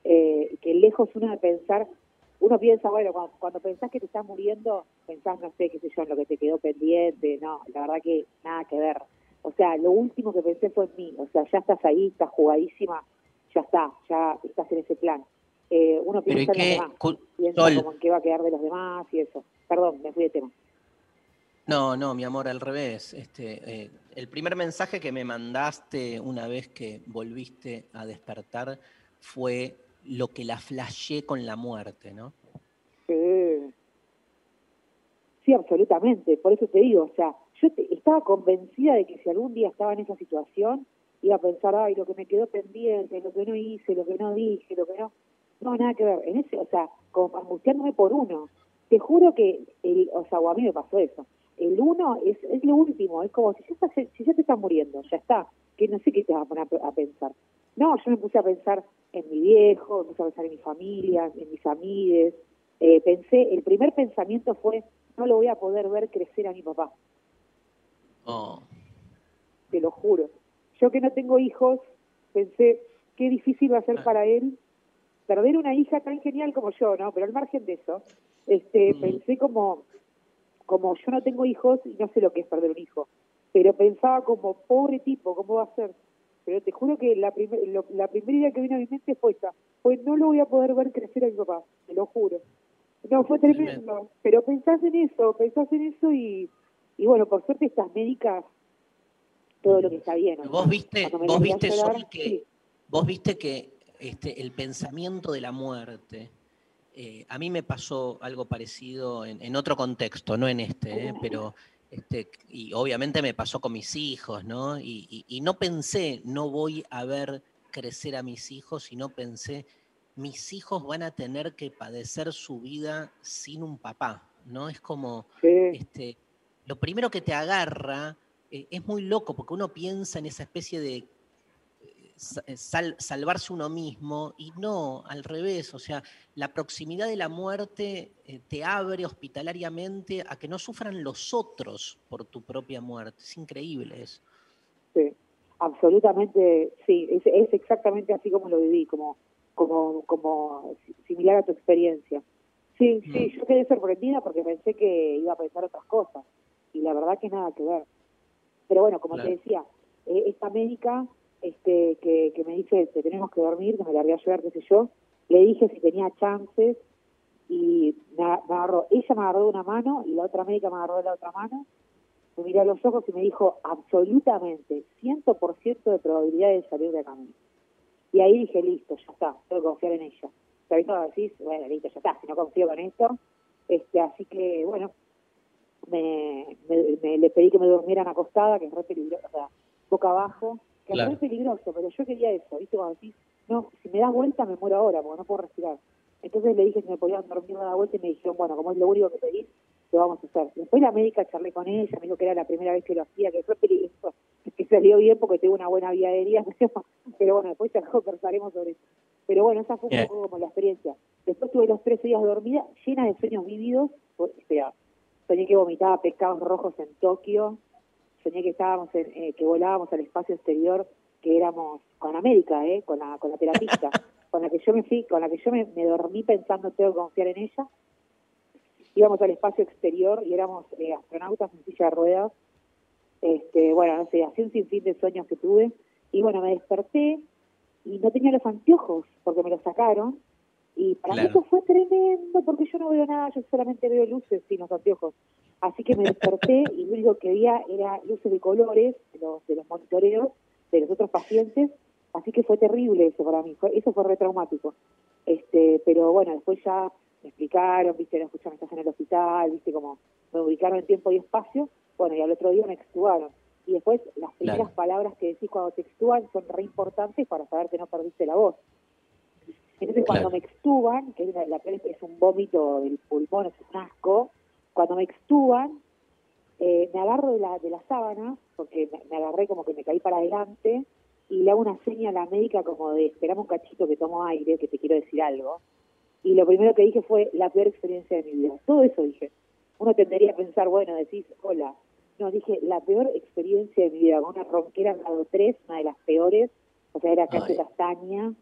eh, que lejos uno de pensar, uno piensa, bueno, cuando, cuando pensás que te estás muriendo, pensás, no sé, qué sé yo, en lo que te quedó pendiente, no, la verdad que nada que ver. O sea, lo último que pensé fue en mí, o sea, ya estás ahí, estás jugadísima, ya está, ya estás en ese plan. Eh, uno Pero ¿y piensa en los demás, piensa Sol. como en qué va a quedar de los demás y eso. Perdón, me fui de tema. No, no, mi amor, al revés. Este, eh, el primer mensaje que me mandaste una vez que volviste a despertar fue lo que la flashé con la muerte, ¿no? Sí. Sí, absolutamente. Por eso te digo, o sea, yo te- estaba convencida de que si algún día estaba en esa situación, iba a pensar, ay, lo que me quedó pendiente, lo que no hice, lo que no dije, lo que no. No, nada que ver. En ese, o sea, como angustiándome por uno. Te juro que, el, o sea, o a mí me pasó eso. El uno es, es lo último, es como si ya, estás, si ya te estás muriendo, ya está. Que no sé qué te vas a poner a, pe- a pensar. No, yo me puse a pensar en mi viejo, me puse a pensar en mi familia, en mis amigues. Eh, pensé, el primer pensamiento fue, no lo voy a poder ver crecer a mi papá, Oh, te lo juro. Yo que no tengo hijos, pensé, qué difícil va a ser para él perder una hija tan genial como yo, ¿no? Pero al margen de eso, este, pensé como, como yo no tengo hijos y no sé lo que es perder un hijo, pero pensaba como, pobre tipo, ¿cómo va a ser? Pero te juro que la, primer- lo- la primera idea que vino a mi mente fue esa, pues no lo voy a poder ver crecer a mi papá, te lo juro. No, fue tremendo, pero pensás en eso, pensás en eso y, y bueno, por suerte estas médicas, todo lo que está bien. ¿no? Vos viste, vos viste, llorar, Sol, que, sí. vos viste que este, el pensamiento de la muerte, eh, a mí me pasó algo parecido en, en otro contexto, no en este, eh, pero este, y obviamente me pasó con mis hijos, ¿no? Y, y- y no pensé, no voy a ver crecer a mis hijos, sino pensé, mis hijos van a tener que padecer su vida sin un papá, ¿no? Es como, este, lo primero que te agarra eh, es muy loco, porque uno piensa en esa especie de sal- salvarse uno mismo y no, al revés, o sea, la proximidad de la muerte eh, te abre hospitalariamente a que no sufran los otros por tu propia muerte. Es increíble eso. Sí, absolutamente, sí, es, es exactamente así como lo viví, como, como, como si- similar a tu experiencia. Sí, sí, yo quedé sorprendida porque pensé que iba a pensar otras cosas y la verdad que nada que ver. Pero bueno, como Claro. te decía, eh, esta médica este, que, me dice te tenemos que dormir, que me largué a llorar, qué sé yo, le dije si tenía chances y me, agarró, ella me agarró de una mano y la otra médica me agarró de la otra mano me miró a los ojos y me dijo absolutamente 100% de probabilidad de salir de acá. Y ahí dije, listo, ya está, tengo que confiar en ella. Pero ahorita decís, bueno, listo, ya está, si no confío con esto. Este, así que, bueno, me, me- me- le pedí que me durmieran acostada, que es re peligroso, o sea, boca abajo, que Claro. es peligroso, pero yo quería eso, ¿viste? Cuando decís, no, si me das vuelta me muero ahora, porque no puedo respirar. Entonces le dije si me podían dormir una vuelta y me dijeron, bueno, como es lo único que pedís, lo vamos a hacer. Después la médica charlé con ella, me dijo que era la primera vez que lo hacía, que fue peligroso, que salió bien porque tengo una buena vía aérea, pero bueno, después ya conversaremos sobre eso. Pero bueno, esa fue un poco como la experiencia. Después tuve los tres días dormida, llena de sueños vívidos, por- espera, soñé que vomitaba pescados rojos en Tokio, soñé que estábamos en, eh, que volábamos al espacio exterior, que éramos con América, eh, con la, con la terapista, con la que yo me fui, con la que yo me, me dormí pensando tengo que confiar en ella. Íbamos al espacio exterior y éramos eh, astronautas en silla de ruedas. Este, bueno, no sé, así un sinfín de sueños que tuve. Y bueno, me desperté y no tenía los anteojos porque me los sacaron. Y para mí Claro. eso fue tremendo porque yo no veo nada, yo solamente veo luces sin los anteojos. Así que me desperté y lo único que veía era luces de colores de los, de los monitoreos de los otros pacientes. Así que fue terrible eso para mí, fue, eso fue re traumático. Este, pero bueno, después ya me explicaron, viste, no escucharon, estás en el hospital, viste, como me ubicaron en tiempo y espacio. Bueno, y al otro día me extubaron. Y después las primeras Claro. palabras que decís cuando te son re importantes para saber que no perdiste la voz. Entonces cuando me extuban, que es, la peor es un vómito del pulmón, es un asco, cuando me extuban, eh, me agarro de la, de la sábana, porque me, me agarré como que me caí para adelante, y le hago una seña a la médica como de, esperame un cachito que tomo aire, que te quiero decir algo. Y lo primero que dije fue, la peor experiencia de mi vida. Todo eso dije. Uno tendería a pensar, bueno, decís, hola. No, dije, la peor experiencia de mi vida, con una ronquera grado 3, una de las peores, o sea, era casi Ay. castaña,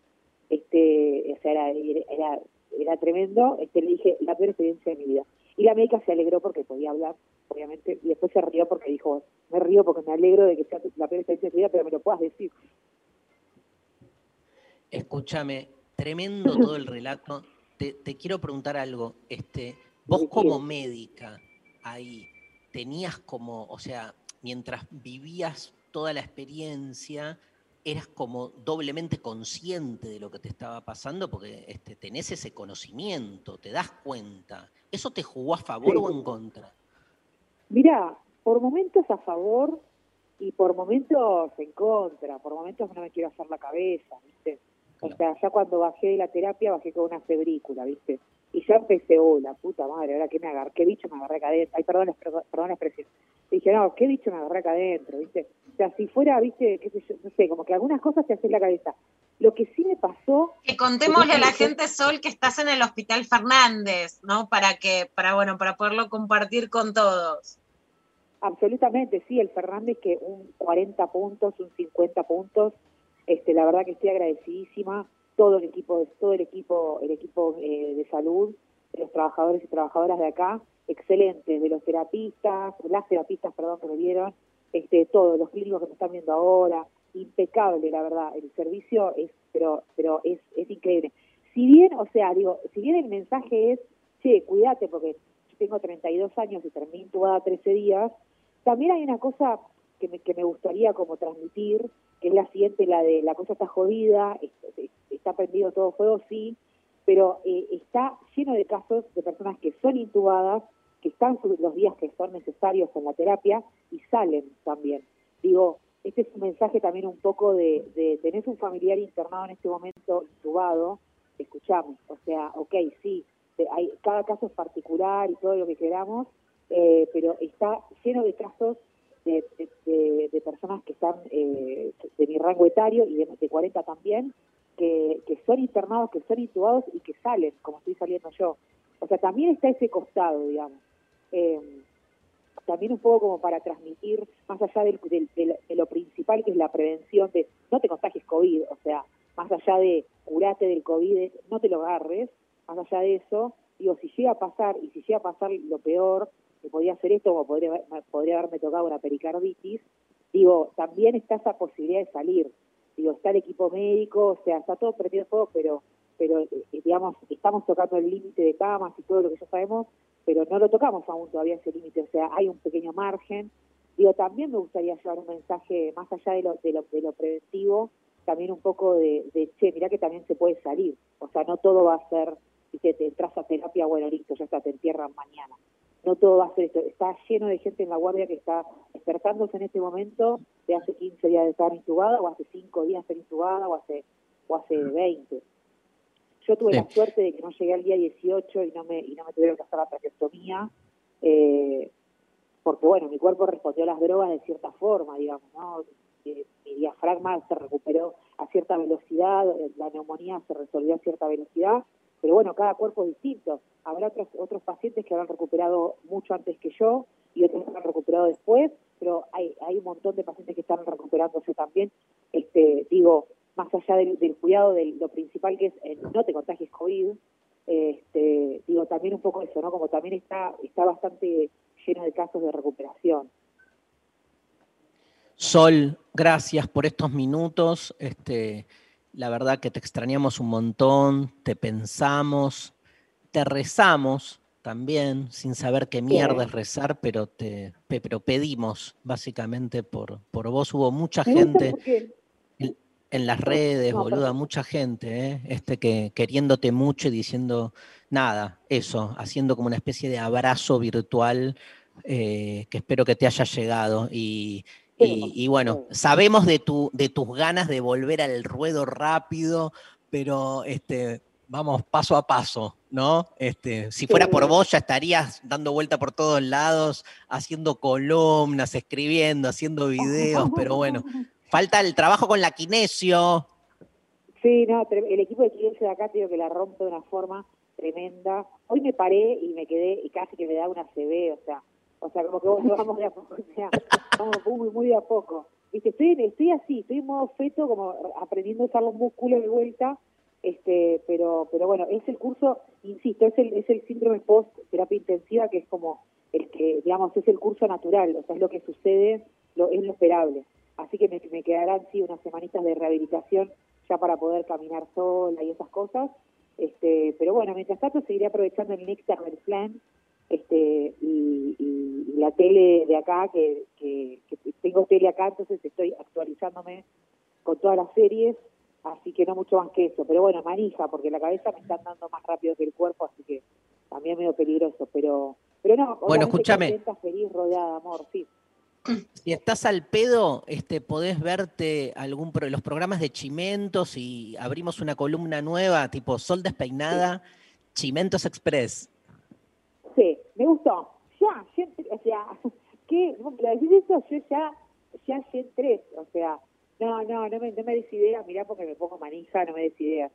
este, o sea, era, era, era tremendo, este, le dije, la peor experiencia de mi vida. Y la médica se alegró porque podía hablar, obviamente, y después se rió porque dijo, me río porque me alegro de que sea la peor experiencia de tu vida, pero me lo puedas decir. Escúchame, tremendo todo el relato. Te, te quiero preguntar algo. Este, vos como médica ahí, tenías como, o sea, mientras vivías toda la experiencia, eras como doblemente consciente de lo que te estaba pasando porque este, tenés ese conocimiento, te das cuenta. ¿Eso te jugó a favor Sí. o en contra? Mira, por momentos a favor y por momentos en contra, por momentos no me quiero hacer la cabeza, ¿viste? O sea, ya cuando bajé de la terapia bajé con una febrícula, ¿viste? Y ya empecé, oh, la puta madre, ahora qué me agarré, qué bicho me agarré acá adentro. Ay, perdón, perdón, perdón la expresión. Dije, no, qué bicho me agarré acá adentro, ¿viste? O sea, si fuera, ¿viste? qué sé yo, no sé, como que algunas cosas te hacen la cabeza. Lo que sí me pasó... Que contémosle a la gente, Sol, que estás en el Hospital Fernández, ¿no? Para que, para bueno, para poderlo compartir con todos. Absolutamente, sí, el Fernández que un 40 puntos, un 50 puntos, este, la verdad que estoy agradecidísima, todo el equipo, todo el equipo, el equipo eh, de salud, de los trabajadores y trabajadoras de acá, excelentes, de los terapistas, las terapistas, perdón, que me vieron, este, todos los clínicos que me están viendo ahora, impecable, la verdad, el servicio es, pero, pero es, es increíble. Si bien, o sea, digo, si bien el mensaje es, che, cuídate porque yo tengo 32 años y terminé intubada 13 días, también hay una cosa que me, que me gustaría como transmitir, que es la siguiente, la de la cosa está jodida, es- está prendido todo fuego, sí, pero eh, está lleno de casos de personas que son intubadas, que están los días que son necesarios en la terapia y salen también. Digo, este es un mensaje también un poco de, de tenés un familiar internado en este momento intubado, escuchamos, o sea, ok, sí, hay, cada caso es particular y todo lo que queramos, eh, pero está lleno de casos de, personas que están eh, de mi rango etario y de, de 40 también, que, que son internados, que son intubados y que salen, como estoy saliendo yo. O sea, también está ese costado, digamos. Eh, también un poco como para transmitir, más allá del- del- de lo principal que es la prevención de no te contagies COVID, o sea, más allá de curate del COVID, no te lo agarres, más allá de eso, digo, si llega a pasar, y si llega a pasar lo peor, que podría ser esto, o podría, podría haberme tocado una pericarditis, digo, también está esa posibilidad de salir. Digo, está el equipo médico, o sea, está todo prendido fuego, pero, pero eh, digamos, estamos tocando el límite de camas y todo lo que ya sabemos, pero no lo tocamos aún todavía ese límite, o sea, hay un pequeño margen. Digo, también me gustaría llevar un mensaje más allá de lo, de lo, de lo preventivo, también un poco de, de, che, mirá que también se puede salir. O sea, no todo va a ser, viste, te entras a terapia, bueno, listo, ya está, te entierran mañana. No todo va a ser esto. Está lleno de gente en la guardia que está despertándose en este momento de hace 15 días de estar intubada, o hace 5 días de estar intubada, o hace, o hace 20. Yo tuve Sí. la suerte de que no llegué al día 18 y no me, y no me tuvieron que hacer la traqueostomía, eh, porque bueno, mi cuerpo respondió a las drogas de cierta forma, digamos, ¿no? Eh, mi diafragma se recuperó a cierta velocidad, la neumonía se resolvió a cierta velocidad, pero bueno, cada cuerpo es distinto. Habrá otros, otros pacientes que habrán recuperado mucho antes que yo y otros que han recuperado después, pero hay, hay un montón de pacientes que están recuperándose también. Este, digo, más allá del, cuidado, de lo principal que es eh, no te contagies COVID, este, digo, también un poco eso, ¿no? Como también está, está bastante lleno de casos de recuperación. Sol, gracias por estos minutos. Este, la verdad que te extrañamos un montón, te pensamos, te rezamos también, sin saber qué mierda es rezar, pero te pe- pero pedimos básicamente por, por vos. Hubo mucha gente en, en las redes, boluda, mucha gente, ¿eh? este que queriéndote mucho y diciendo nada, eso, haciendo como una especie de abrazo virtual eh, que espero que te haya llegado. Y, y- y bueno, sabemos de, tu, de tus ganas de volver al ruedo rápido, pero este, vamos paso a paso, ¿no? Este, si fuera por vos, ya estarías dando vuelta por todos lados, haciendo columnas, escribiendo, haciendo videos, pero bueno, falta el trabajo con la kinesio. Sí, no, el equipo de Quilense de acá te digo que la rompe de una forma tremenda. Hoy me paré y me quedé y casi que me da una CB, o sea, o sea, como que vos- vamos de a poco, muy, muy de a poco. Viste, estoy, estoy así, estoy en modo feto, como aprendiendo a usar los músculos de vuelta, este, pero, pero bueno, es el curso, insisto, es el, es el síndrome post terapia intensiva que es como el que, digamos, es el curso natural, o sea, es lo que sucede, lo, es lo esperable. Así que me, me quedarán, sí, unas semanitas de rehabilitación ya para poder caminar sola y esas cosas. Este, pero bueno, mientras tanto seguiré aprovechando el del plan, este y, y- y la tele de acá, que, que, que tengo tele acá, entonces estoy actualizándome con todas las series, así que no mucho más que eso. Pero bueno, manija, porque la cabeza me está andando más rápido que el cuerpo, así que también medio peligroso, pero pero no, Bueno, escúchame. contenta, feliz, rodeada de amor, sí. Si estás al pedo, este, podés verte algún pro- los programas de Chimentos y abrimos una columna nueva, tipo Sol Despeinada, Chimentos Express. Sí, me gustó. Ya, ya entré, o sea, ¿qué? Lo decís eso, yo ya, ya, ya entré, o sea, no, no, no me, no me des idea, mirá porque me pongo manija, no me des idea.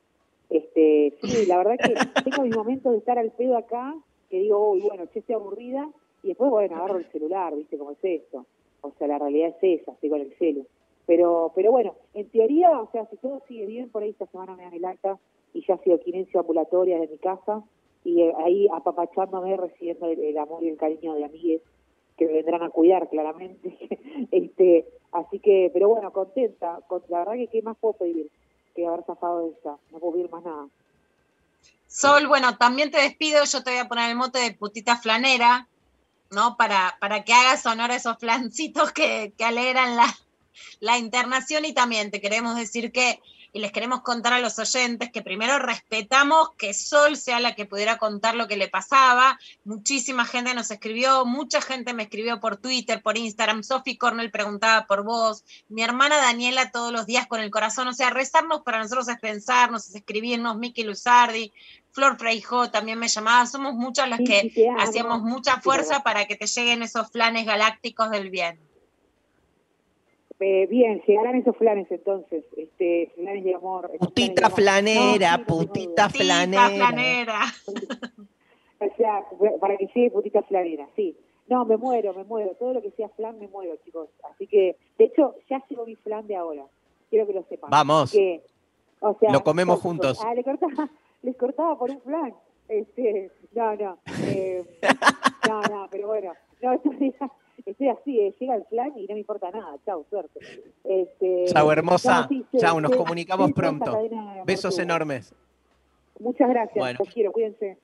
Este, sí, la verdad que tengo mis momentos de estar al pedo acá, que digo, uy, bueno, che, estoy aburrida, y después, bueno, agarro el celular, viste cómo es esto. O sea, la realidad es esa, estoy con el celu. Pero, pero bueno, en teoría, o sea, si todo sigue bien, por ahí esta semana me dan el alta y ya ha sido quinencia ambulatoria de mi casa y eh, ahí apapachándome, recibiendo el, amor y el cariño de amigues que me vendrán a cuidar claramente. este Así que, pero bueno, contenta. Con, la verdad que qué más puedo pedir que haber zafado de esta. No puedo pedir más nada. Sol, bueno, también te despido, yo te voy a poner el mote de putita flanera, ¿no? Para, para que hagas honor a esos flancitos que, que alegran la internación y también te queremos decir que, y les queremos contar a los oyentes que primero respetamos que Sol sea la que pudiera contar lo que le pasaba. Muchísima gente nos escribió, mucha gente me escribió por Twitter, por Instagram. Sophie Cornell preguntaba por vos. Mi hermana Daniela todos los días con el corazón. O sea, rezarnos para nosotros es pensarnos, es escribirnos. Miki Luzardi, Flor Freijó también me llamaba. Somos muchas las que hacíamos mucha fuerza para que te lleguen esos planes galácticos del bien. Eh, bien, llegarán esos flanes entonces, este, flanes de amor. Putita flanera, No, putita flanera. flanera. O sea, para que llegue putita flanera, sí. No, me muero, me muero. Todo lo que sea flan, me muero, chicos. Así que, de hecho, ya llegó mi flan de ahora. Quiero que lo sepan. Vamos. Que, o sea, Lo comemos chicos, juntos. Ah, le cortaba, les cortaba por un flan. Este, no, no. eh, no, no, pero bueno. No, estoy, estoy así, eh, llega el flan y no me importa nada. Chau, suerte. Este, Chau, hermosa. sí, Chau, nos comunicamos pronto. Besos enormes. Muchas gracias. Bueno. Los quiero, cuídense.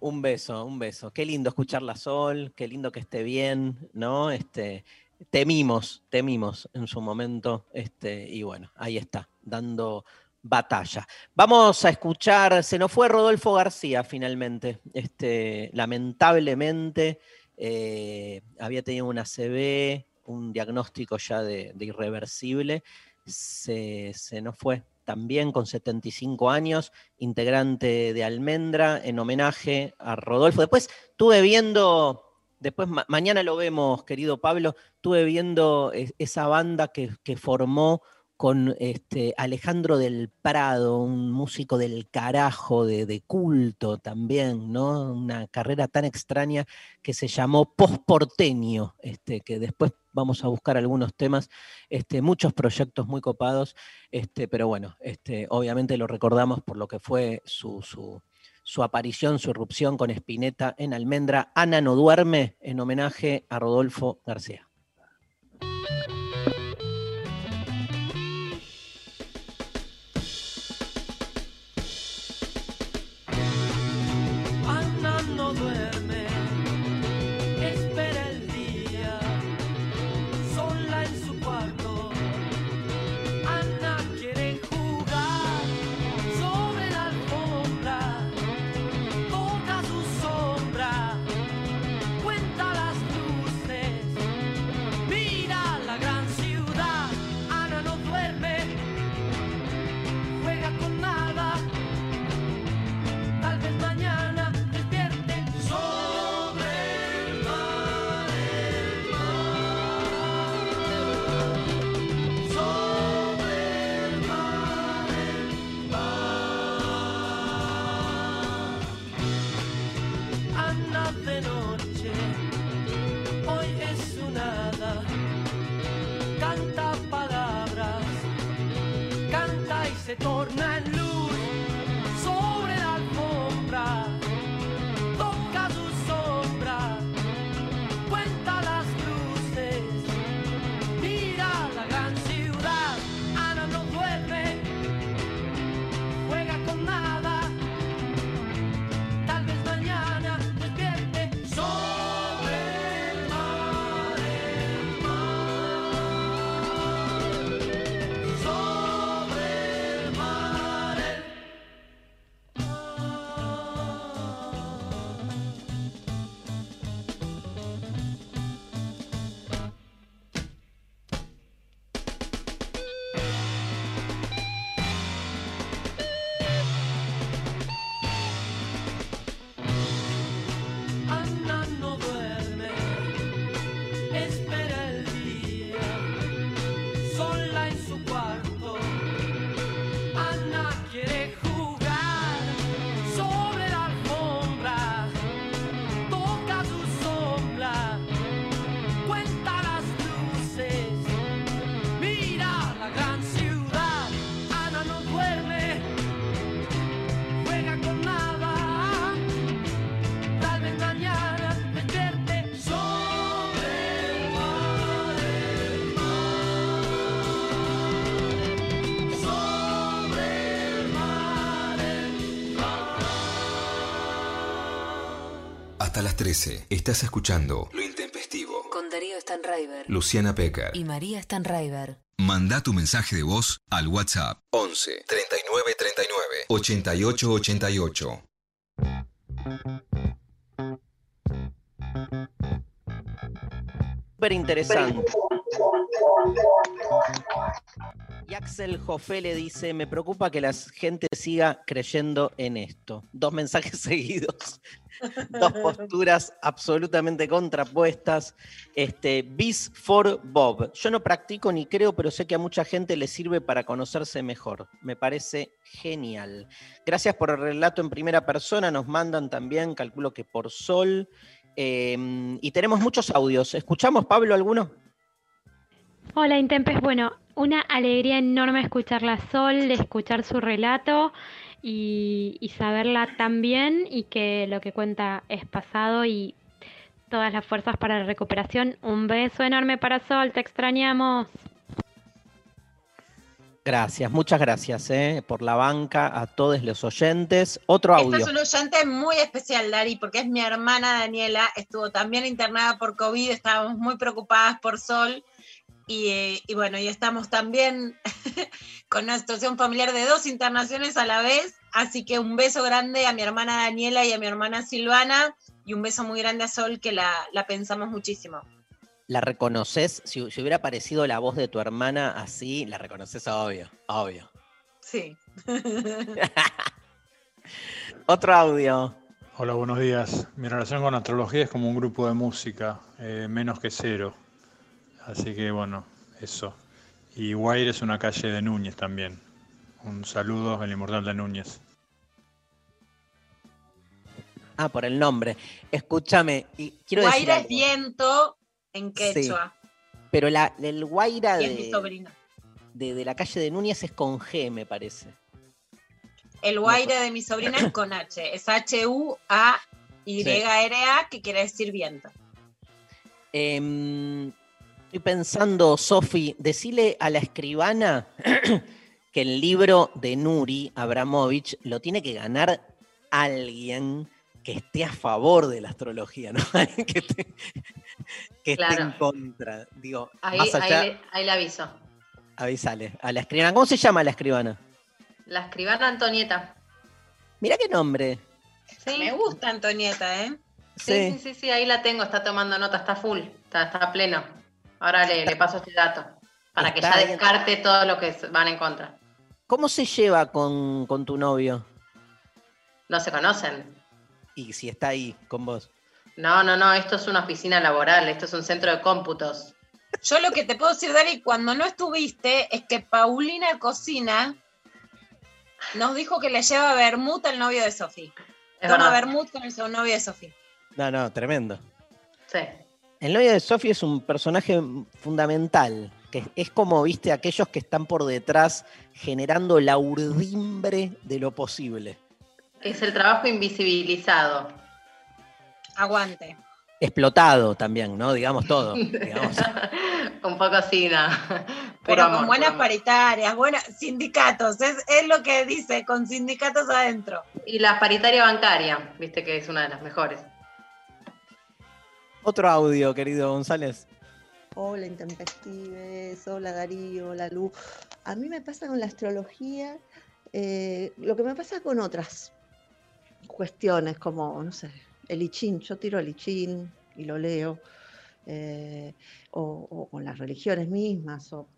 Un beso, un beso. Qué lindo escuchar la Sol, qué lindo que esté bien, ¿no? Este, temimos, temimos en su momento, este, y bueno, ahí está, dando batalla. Vamos a escuchar, se nos fue Rodolfo García finalmente, este, lamentablemente eh, había tenido una CB, un diagnóstico ya de, irreversible, se, se nos fue también con 75 años, integrante de Almendra, en homenaje a Rodolfo. Después estuve viendo, después ma- mañana lo vemos, querido Pablo, estuve viendo es- esa banda que, que formó con este, Alejandro del Prado, un músico del carajo, de, culto también, ¿no? Una carrera tan extraña que se llamó Posporteño, este, que después vamos a buscar algunos temas, este, muchos proyectos muy copados, este, pero bueno, este, obviamente lo recordamos por lo que fue su, su, aparición, su irrupción con Spinetta en Almendra. Ana no duerme en homenaje a Rodolfo García. Se torna 13. Estás escuchando Lo Intempestivo. Con Darío Stanraiver. Luciana Pecker. Y María Stanraiver. Manda tu mensaje de voz al WhatsApp 11 39 39 88 88. Súper interesante. Y Axel Jofé le dice, me preocupa que la gente siga creyendo en esto. Dos mensajes seguidos, dos posturas absolutamente contrapuestas. Este, Bis for Bob. Yo no practico ni creo, pero sé que a mucha gente le sirve para conocerse mejor. Me parece genial. Gracias por el relato en primera persona. Nos mandan también, calculo que por Sol. Eh, y tenemos muchos audios. ¿Escuchamos, Pablo, alguno? Hola Intempes, bueno, una alegría enorme escucharla a Sol, escuchar su relato y, y saberla tan bien y que lo que cuenta es pasado y todas las fuerzas para la recuperación. Un beso enorme para Sol, te extrañamos. Gracias, muchas gracias eh, por la banca a todos los oyentes. Otro Esta audio. es un oyente muy especial, Dari, porque es mi hermana Daniela, estuvo también internada por COVID, estábamos muy preocupadas por Sol. Y, eh, y bueno, y estamos también con una situación familiar de dos internaciones a la vez. Así que un beso grande a mi hermana Daniela y a mi hermana Silvana. Y un beso muy grande a Sol, que la, la pensamos muchísimo. ¿La reconoces? Si, si hubiera aparecido la voz de tu hermana así, la reconoces obvio, obvio. Sí. Otro audio. Hola, buenos días. Mi relación con astrología es como un grupo de música, eh, menos que cero. Así que bueno, eso. Y Guaire es una calle de Núñez también. Un saludo al inmortal de Núñez. Ah, por el nombre. Escúchame, y quiero decir Guaira es algo, viento en quechua. pero la, el Guaira es mi de, sobrina. de, de la calle de Núñez es con G, me parece. El Guaira de mi sobrina es con H. Es H-U-A-Y-R-A, que quiere decir viento. Em, estoy pensando, Sofi, decile a la escribana que el libro de Nuri Abramovich lo tiene que ganar alguien que esté a favor de la astrología, ¿no? Alguien que esté, que esté en contra. Digo, Ahí, más ahí allá, le, ahí le aviso. avísale a la escribana. ¿Cómo se llama la escribana? La escribana Antonieta. Mirá qué nombre. Me gusta Antonieta, ¿eh? Sí, sí, sí, sí, ahí la tengo, está tomando nota, está full, está, pleno. Ahora le, le paso este dato, para que ya bien. descarte todo lo que van en contra. ¿Cómo se lleva con, con tu novio? No se conocen. Y si está ahí con vos. No, no, no, esto es una oficina laboral, esto es un centro de cómputos. Yo lo que te puedo decir, Dari, cuando no estuviste, es que Paulina Cocina nos dijo que le lleva vermut al novio de Sofi. Es Toma vermut con el novio de Sofi. No, no, tremendo. Sí. El novio de Sophie es un personaje fundamental, que es como, viste, aquellos que están por detrás generando la urdimbre de lo posible. Es el trabajo invisibilizado. Aguante. Explotado también, ¿no? Digamos todo. digamos. Un poco así, ¿no? Pero amor, con buenas paritarias, buenas sindicatos, es, es lo que dice, con sindicatos adentro. Y la paritaria bancaria, viste que es una de las mejores. Otro audio, querido González. Hola Intempestives, hola Darío, hola Lu. A mí me pasa con la astrología eh, lo que me pasa con otras cuestiones, como, no sé, el I Ching. Yo tiro el I Ching y lo leo, eh, o, con las religiones mismas, o,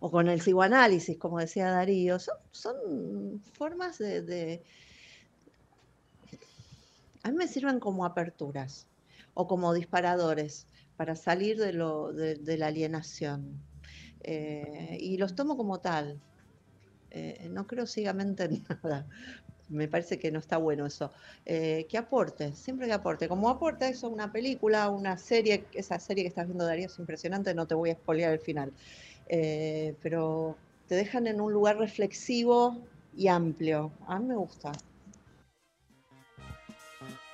con el psicoanálisis, como decía Darío. Son, formas de- A mí me sirven como aperturas o como disparadores para salir de, lo, de, la alienación. Eh, y los tomo como tal. Eh, no creo ciegamente en nada. Me parece que no está bueno eso. Eh, que aporte, siempre que aporte. Como aporta eso una película, una serie, esa serie que estás viendo Darío es impresionante, no te voy a spoilear el final. Eh, pero te dejan en un lugar reflexivo y amplio. A mí me gusta.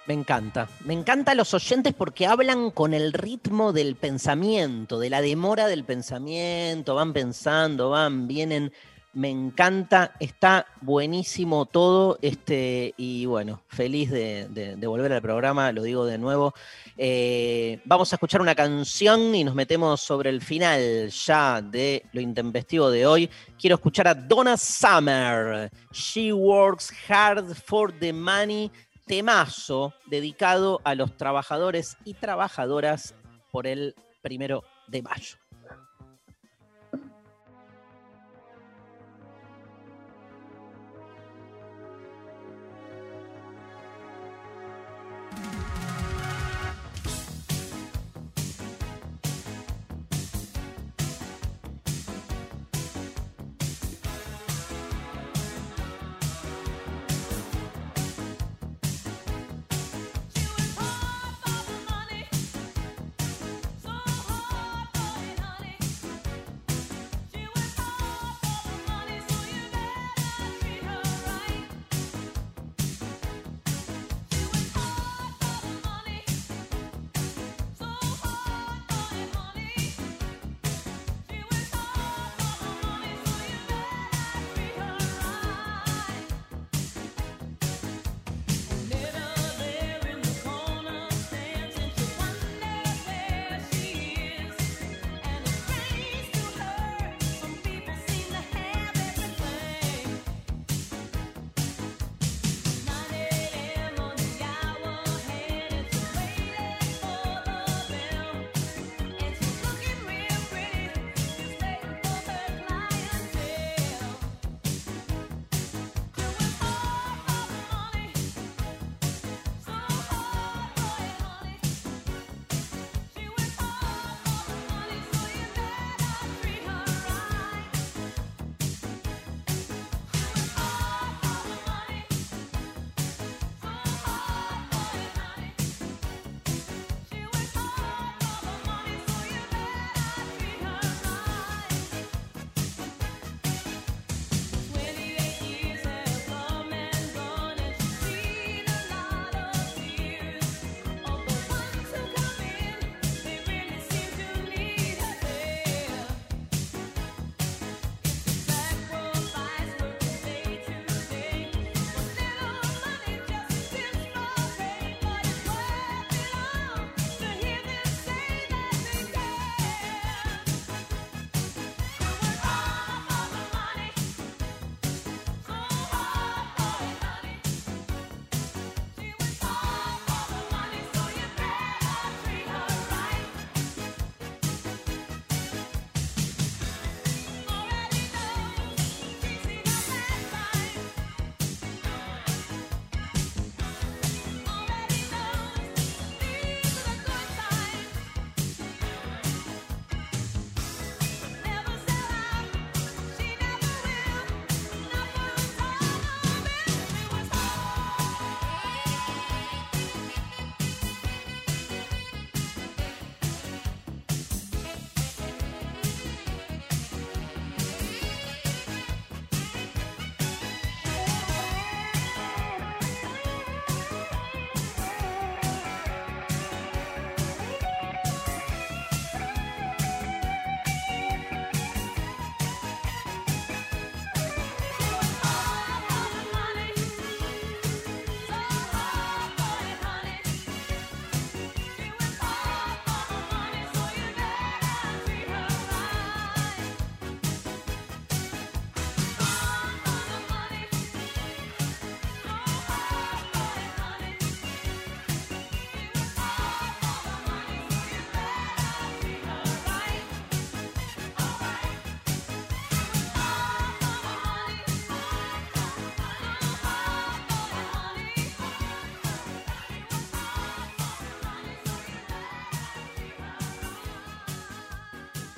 Me encanta. Me encanta los oyentes porque hablan con el ritmo del pensamiento, de la demora del pensamiento. Van pensando, van, vienen. Me encanta, está buenísimo todo. Este, y bueno, feliz de, volver al programa, lo digo de nuevo. Eh, vamos a escuchar una canción y nos metemos sobre el final ya de lo intempestivo de hoy. Quiero escuchar a Donna Summer. She works hard for the money. Temazo dedicado a los trabajadores y trabajadoras por el primero de mayo.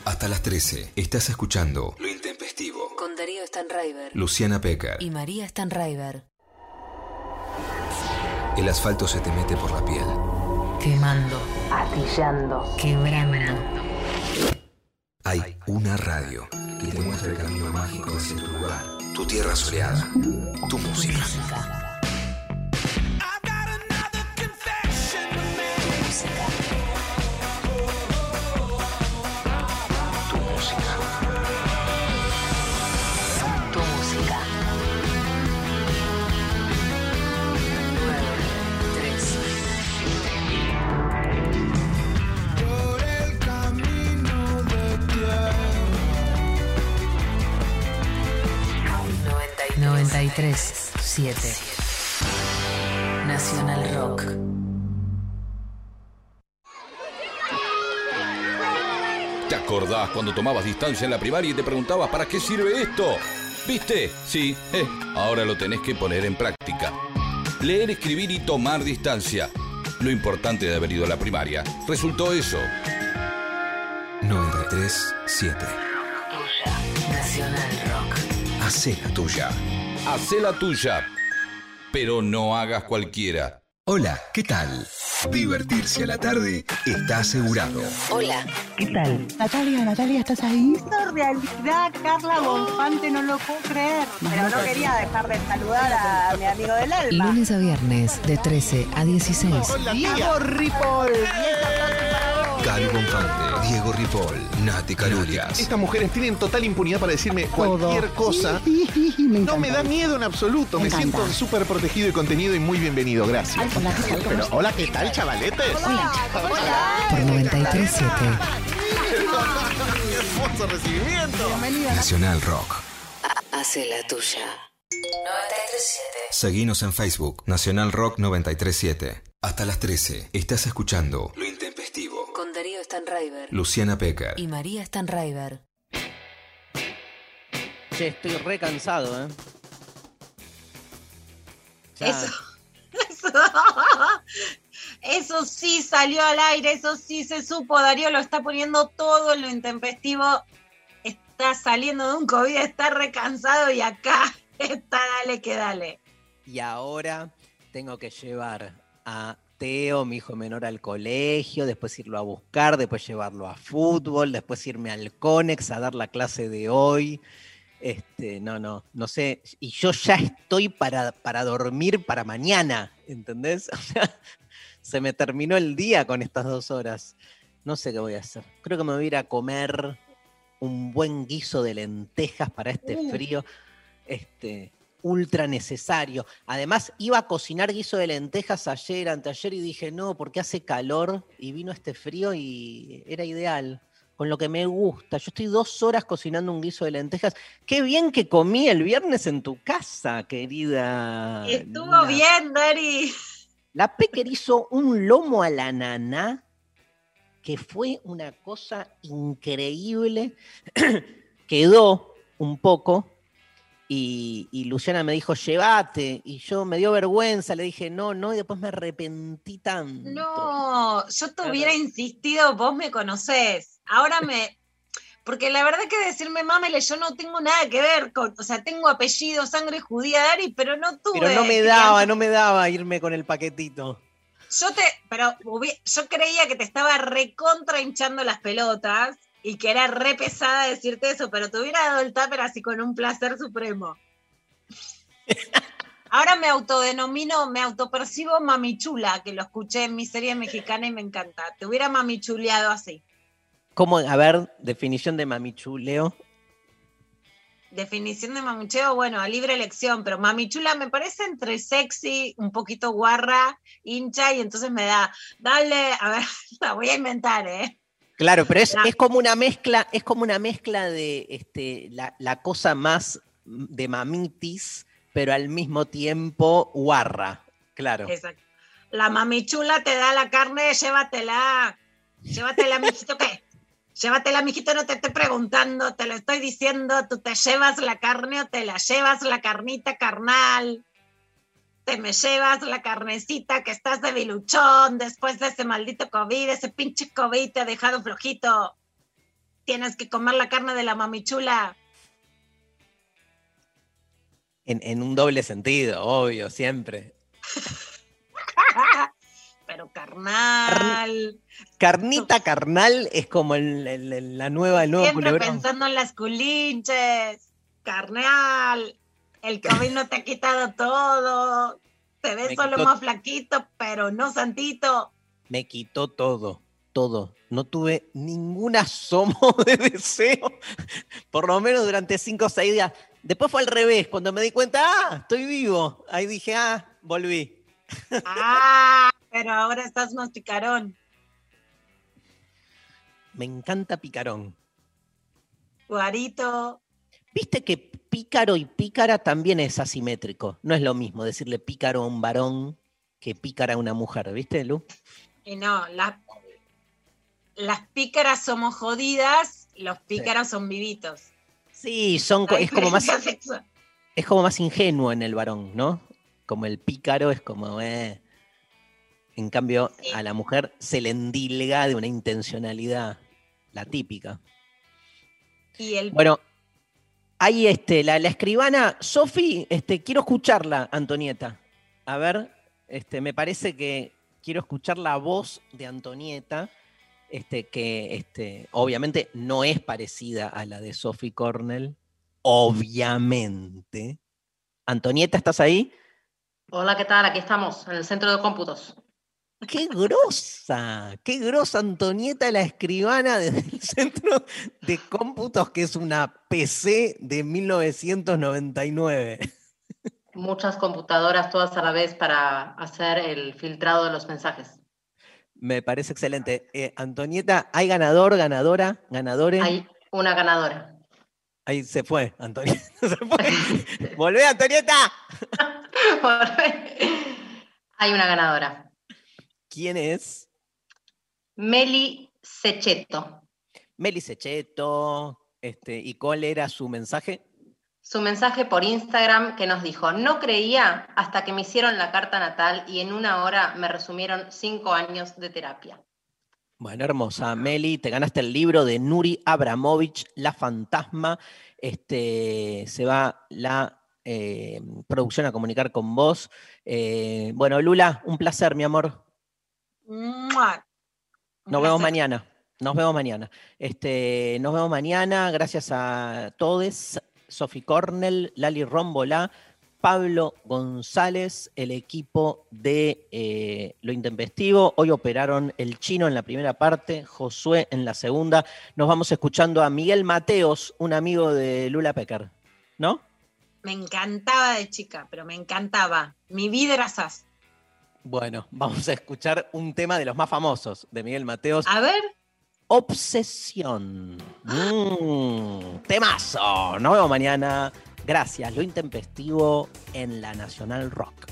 Hasta las 13 estás escuchando Lo Intempestivo. Con Darío Stanraiver. Luciana Pecker. Y María Stanraiver. El asfalto se te mete por la piel. Quemando. Astillando. Quebrando. Hay una radio que te muestra el camino mágico hacia tu lugar. Tu tierra soleada. Tu música. Tu música. Cuando tomabas distancia en la primaria y te preguntabas para qué sirve esto? ¿Viste? Sí, eh, ahora lo tenés que poner en práctica. Leer, escribir y tomar distancia. Lo importante de haber ido a la primaria resultó eso. 937. Nacional Rock. Hacé la tuya. Hacé la tuya, pero no hagas cualquiera. Hola, ¿qué tal? Divertirse a la tarde está asegurado. Hola. ¿Qué tal? Natalia, Natalia, ¿estás ahí? Esto realidad, Carla Bonfante, no lo puedo creer. Pero no quería dejar de saludar a mi amigo del alma. Lunes a viernes de 13 a 16. Diego Ripoll. Cali Bonfante, Diego Ripoll, Nati Calulias. Estas mujeres tienen total impunidad para decirme Todo. cualquier cosa. no me da miedo en absoluto. Me, siento súper protegido y contenido y muy bienvenido. Gracias. Hola, ¿qué tal? Pero, hola, ¿qué tal, chavaletes? Por 937 ¡Qué hermoso recibimiento! Nacional Rock. Hace la tuya. 937 Seguinos en Facebook, Nacional Rock 937. Hasta las 13. Estás escuchando Lo Intempestivo. Darío Stanraiver Luciana Pecker. y María Stanraiver. Che, estoy re cansado, ¿eh? Ya- Eso, eso, eso sí salió al aire, eso sí se supo. Darío lo está poniendo todo en lo intempestivo. Está saliendo de un COVID, está recansado y acá está, dale que dale. Y ahora tengo que llevar a Mi hijo menor, al colegio, después irlo a buscar, después llevarlo a fútbol, después irme al Conex a dar la clase de hoy. Este, no, no, no sé. Y yo ya estoy para, para dormir para mañana, ¿entendés? O sea, se me terminó el día con estas dos horas. No sé qué voy a hacer. Creo que me voy a ir a comer un buen guiso de lentejas para este Uh. frío. Este, ultra necesario. Además, iba a cocinar guiso de lentejas ayer, anteayer, y dije, no, porque hace calor y vino este frío y era ideal. Con lo que me gusta. Yo estoy dos horas cocinando un guiso de lentejas. Qué bien que comí el viernes en tu casa, querida. Estuvo bien, Dari. La Pecker hizo un lomo a la nana que fue una cosa increíble. Quedó un poco y, y Luciana me dijo, llévate. Y yo me dio vergüenza, le dije, no, no, y después me arrepentí tanto. No, yo te hubiera insistido, vos me conocés. Ahora me. Porque la verdad que decirme mamele, yo no tengo nada que ver con. O sea, tengo apellido, sangre judía, Dari, pero no tuve. Pero no me daba, no me daba irme con el paquetito. Yo te. Pero yo creía que te estaba recontra hinchando las pelotas y que era re pesada decirte eso, pero te hubiera dado el tupper así con un placer supremo. Ahora me autodenomino, me autopercibo mamichula, que lo escuché en mi serie mexicana y me encanta. Te hubiera mamichuleado así. ¿Cómo? A ver, definición de mamichuleo. Definición de mamicheo, bueno, a libre elección, pero mamichula me parece entre sexy, un poquito guarra, hincha, y entonces me da, dale, a ver, la voy a inventar, ¿eh? Claro, pero es, es como una mezcla, es como una mezcla de este, la, la cosa más de mamitis, pero al mismo tiempo guarra. Claro. Exacto. La mamichula te da la carne, llévatela. Llévatela, mijito, ¿qué? Llévatela, mijito, no te estoy preguntando, te lo estoy diciendo. Tú te llevas la carne o te la llevas la carnita carnal. Te me llevas la carnecita que estás de biluchón después de ese maldito COVID, ese pinche COVID te ha dejado flojito. Tienes que comer la carne de la mamichula. En, en un doble sentido, obvio, siempre. Pero carnal. Carnita carnal es como el- el- el- la nueva, el nuevo Siempre culebrón. pensando en las culinches, carnal. El COVID no te ha quitado todo. Te ves Me solo quitó- más flaquito, pero no santito. Me quitó todo, todo. No tuve ningún asomo de deseo, por lo menos durante cinco o seis días. Después fue al revés, cuando me di cuenta, ah, estoy vivo. Ahí dije, ah, volví. Ah, pero ahora estás más picarón. Me encanta picarón. Guarito. ¿Viste que pícaro y pícara también es asimétrico. No es lo mismo decirle pícaro a un varón que pícara a una mujer, ¿viste, Lu? Y no, las, las pícaras somos jodidas, los pícaros son vivitos. Sí, son, No es como más sexual. es como más ingenuo en el varón, ¿no? Como el pícaro es como, eh. En cambio, a la mujer se le endilga de una intencionalidad, la típica. Y el Bueno, ahí este, la, escribana, Sofi, este, quiero escucharla, Antonieta. A ver, este, me parece que quiero escuchar la voz de Antonieta, este, que este, obviamente no es parecida a la de Sophie Cornell, obviamente. Antonieta, ¿estás ahí? Hola, ¿qué tal? Aquí estamos, en el centro de cómputos. ¡Qué grosa! ¡Qué grosa Antonieta, la escribana desde el centro de cómputos, que es una PC de 1999! Muchas computadoras, todas a la vez, para hacer el filtrado de los mensajes. Me parece excelente. Eh, Antonieta, ¿hay ganador, ganadora, ganadores? Hay una ganadora. Ahí se fue, Antonieta. se fue. ¡Volvé, Antonieta! Hay una ganadora. ¿Quién es? Meli Secheto. Meli Secheto. Este, ¿Y cuál era su mensaje? Su mensaje por Instagram que nos dijo, no creía hasta que me hicieron la carta natal y en una hora me resumieron cinco años de terapia. Bueno, hermosa. Meli, te ganaste el libro de Nuri Abramovich, La Fantasma. Este, se va la eh, producción a comunicar con vos. Eh, bueno, Lula, un placer, mi amor. ¡Mua! Nos vemos mañana. Nos vemos mañana. Este, nos vemos mañana. Gracias a todos. Sofi Cornell, Lali Rombolá, Pablo González, el equipo de eh, Lo Intempestivo. Hoy operaron el chino en la primera parte, Josué en la segunda. Nos vamos escuchando a Miguel Mateos, un amigo de Lula Pecker. ¿No? Me encantaba de chica, pero me encantaba. Mi vida era sas. Bueno, vamos a escuchar un tema de los más famosos de Miguel Mateos. A ver. Obsesión. Mm, temazo. Nos vemos mañana. Gracias. Lo intempestivo en la Nacional Rock.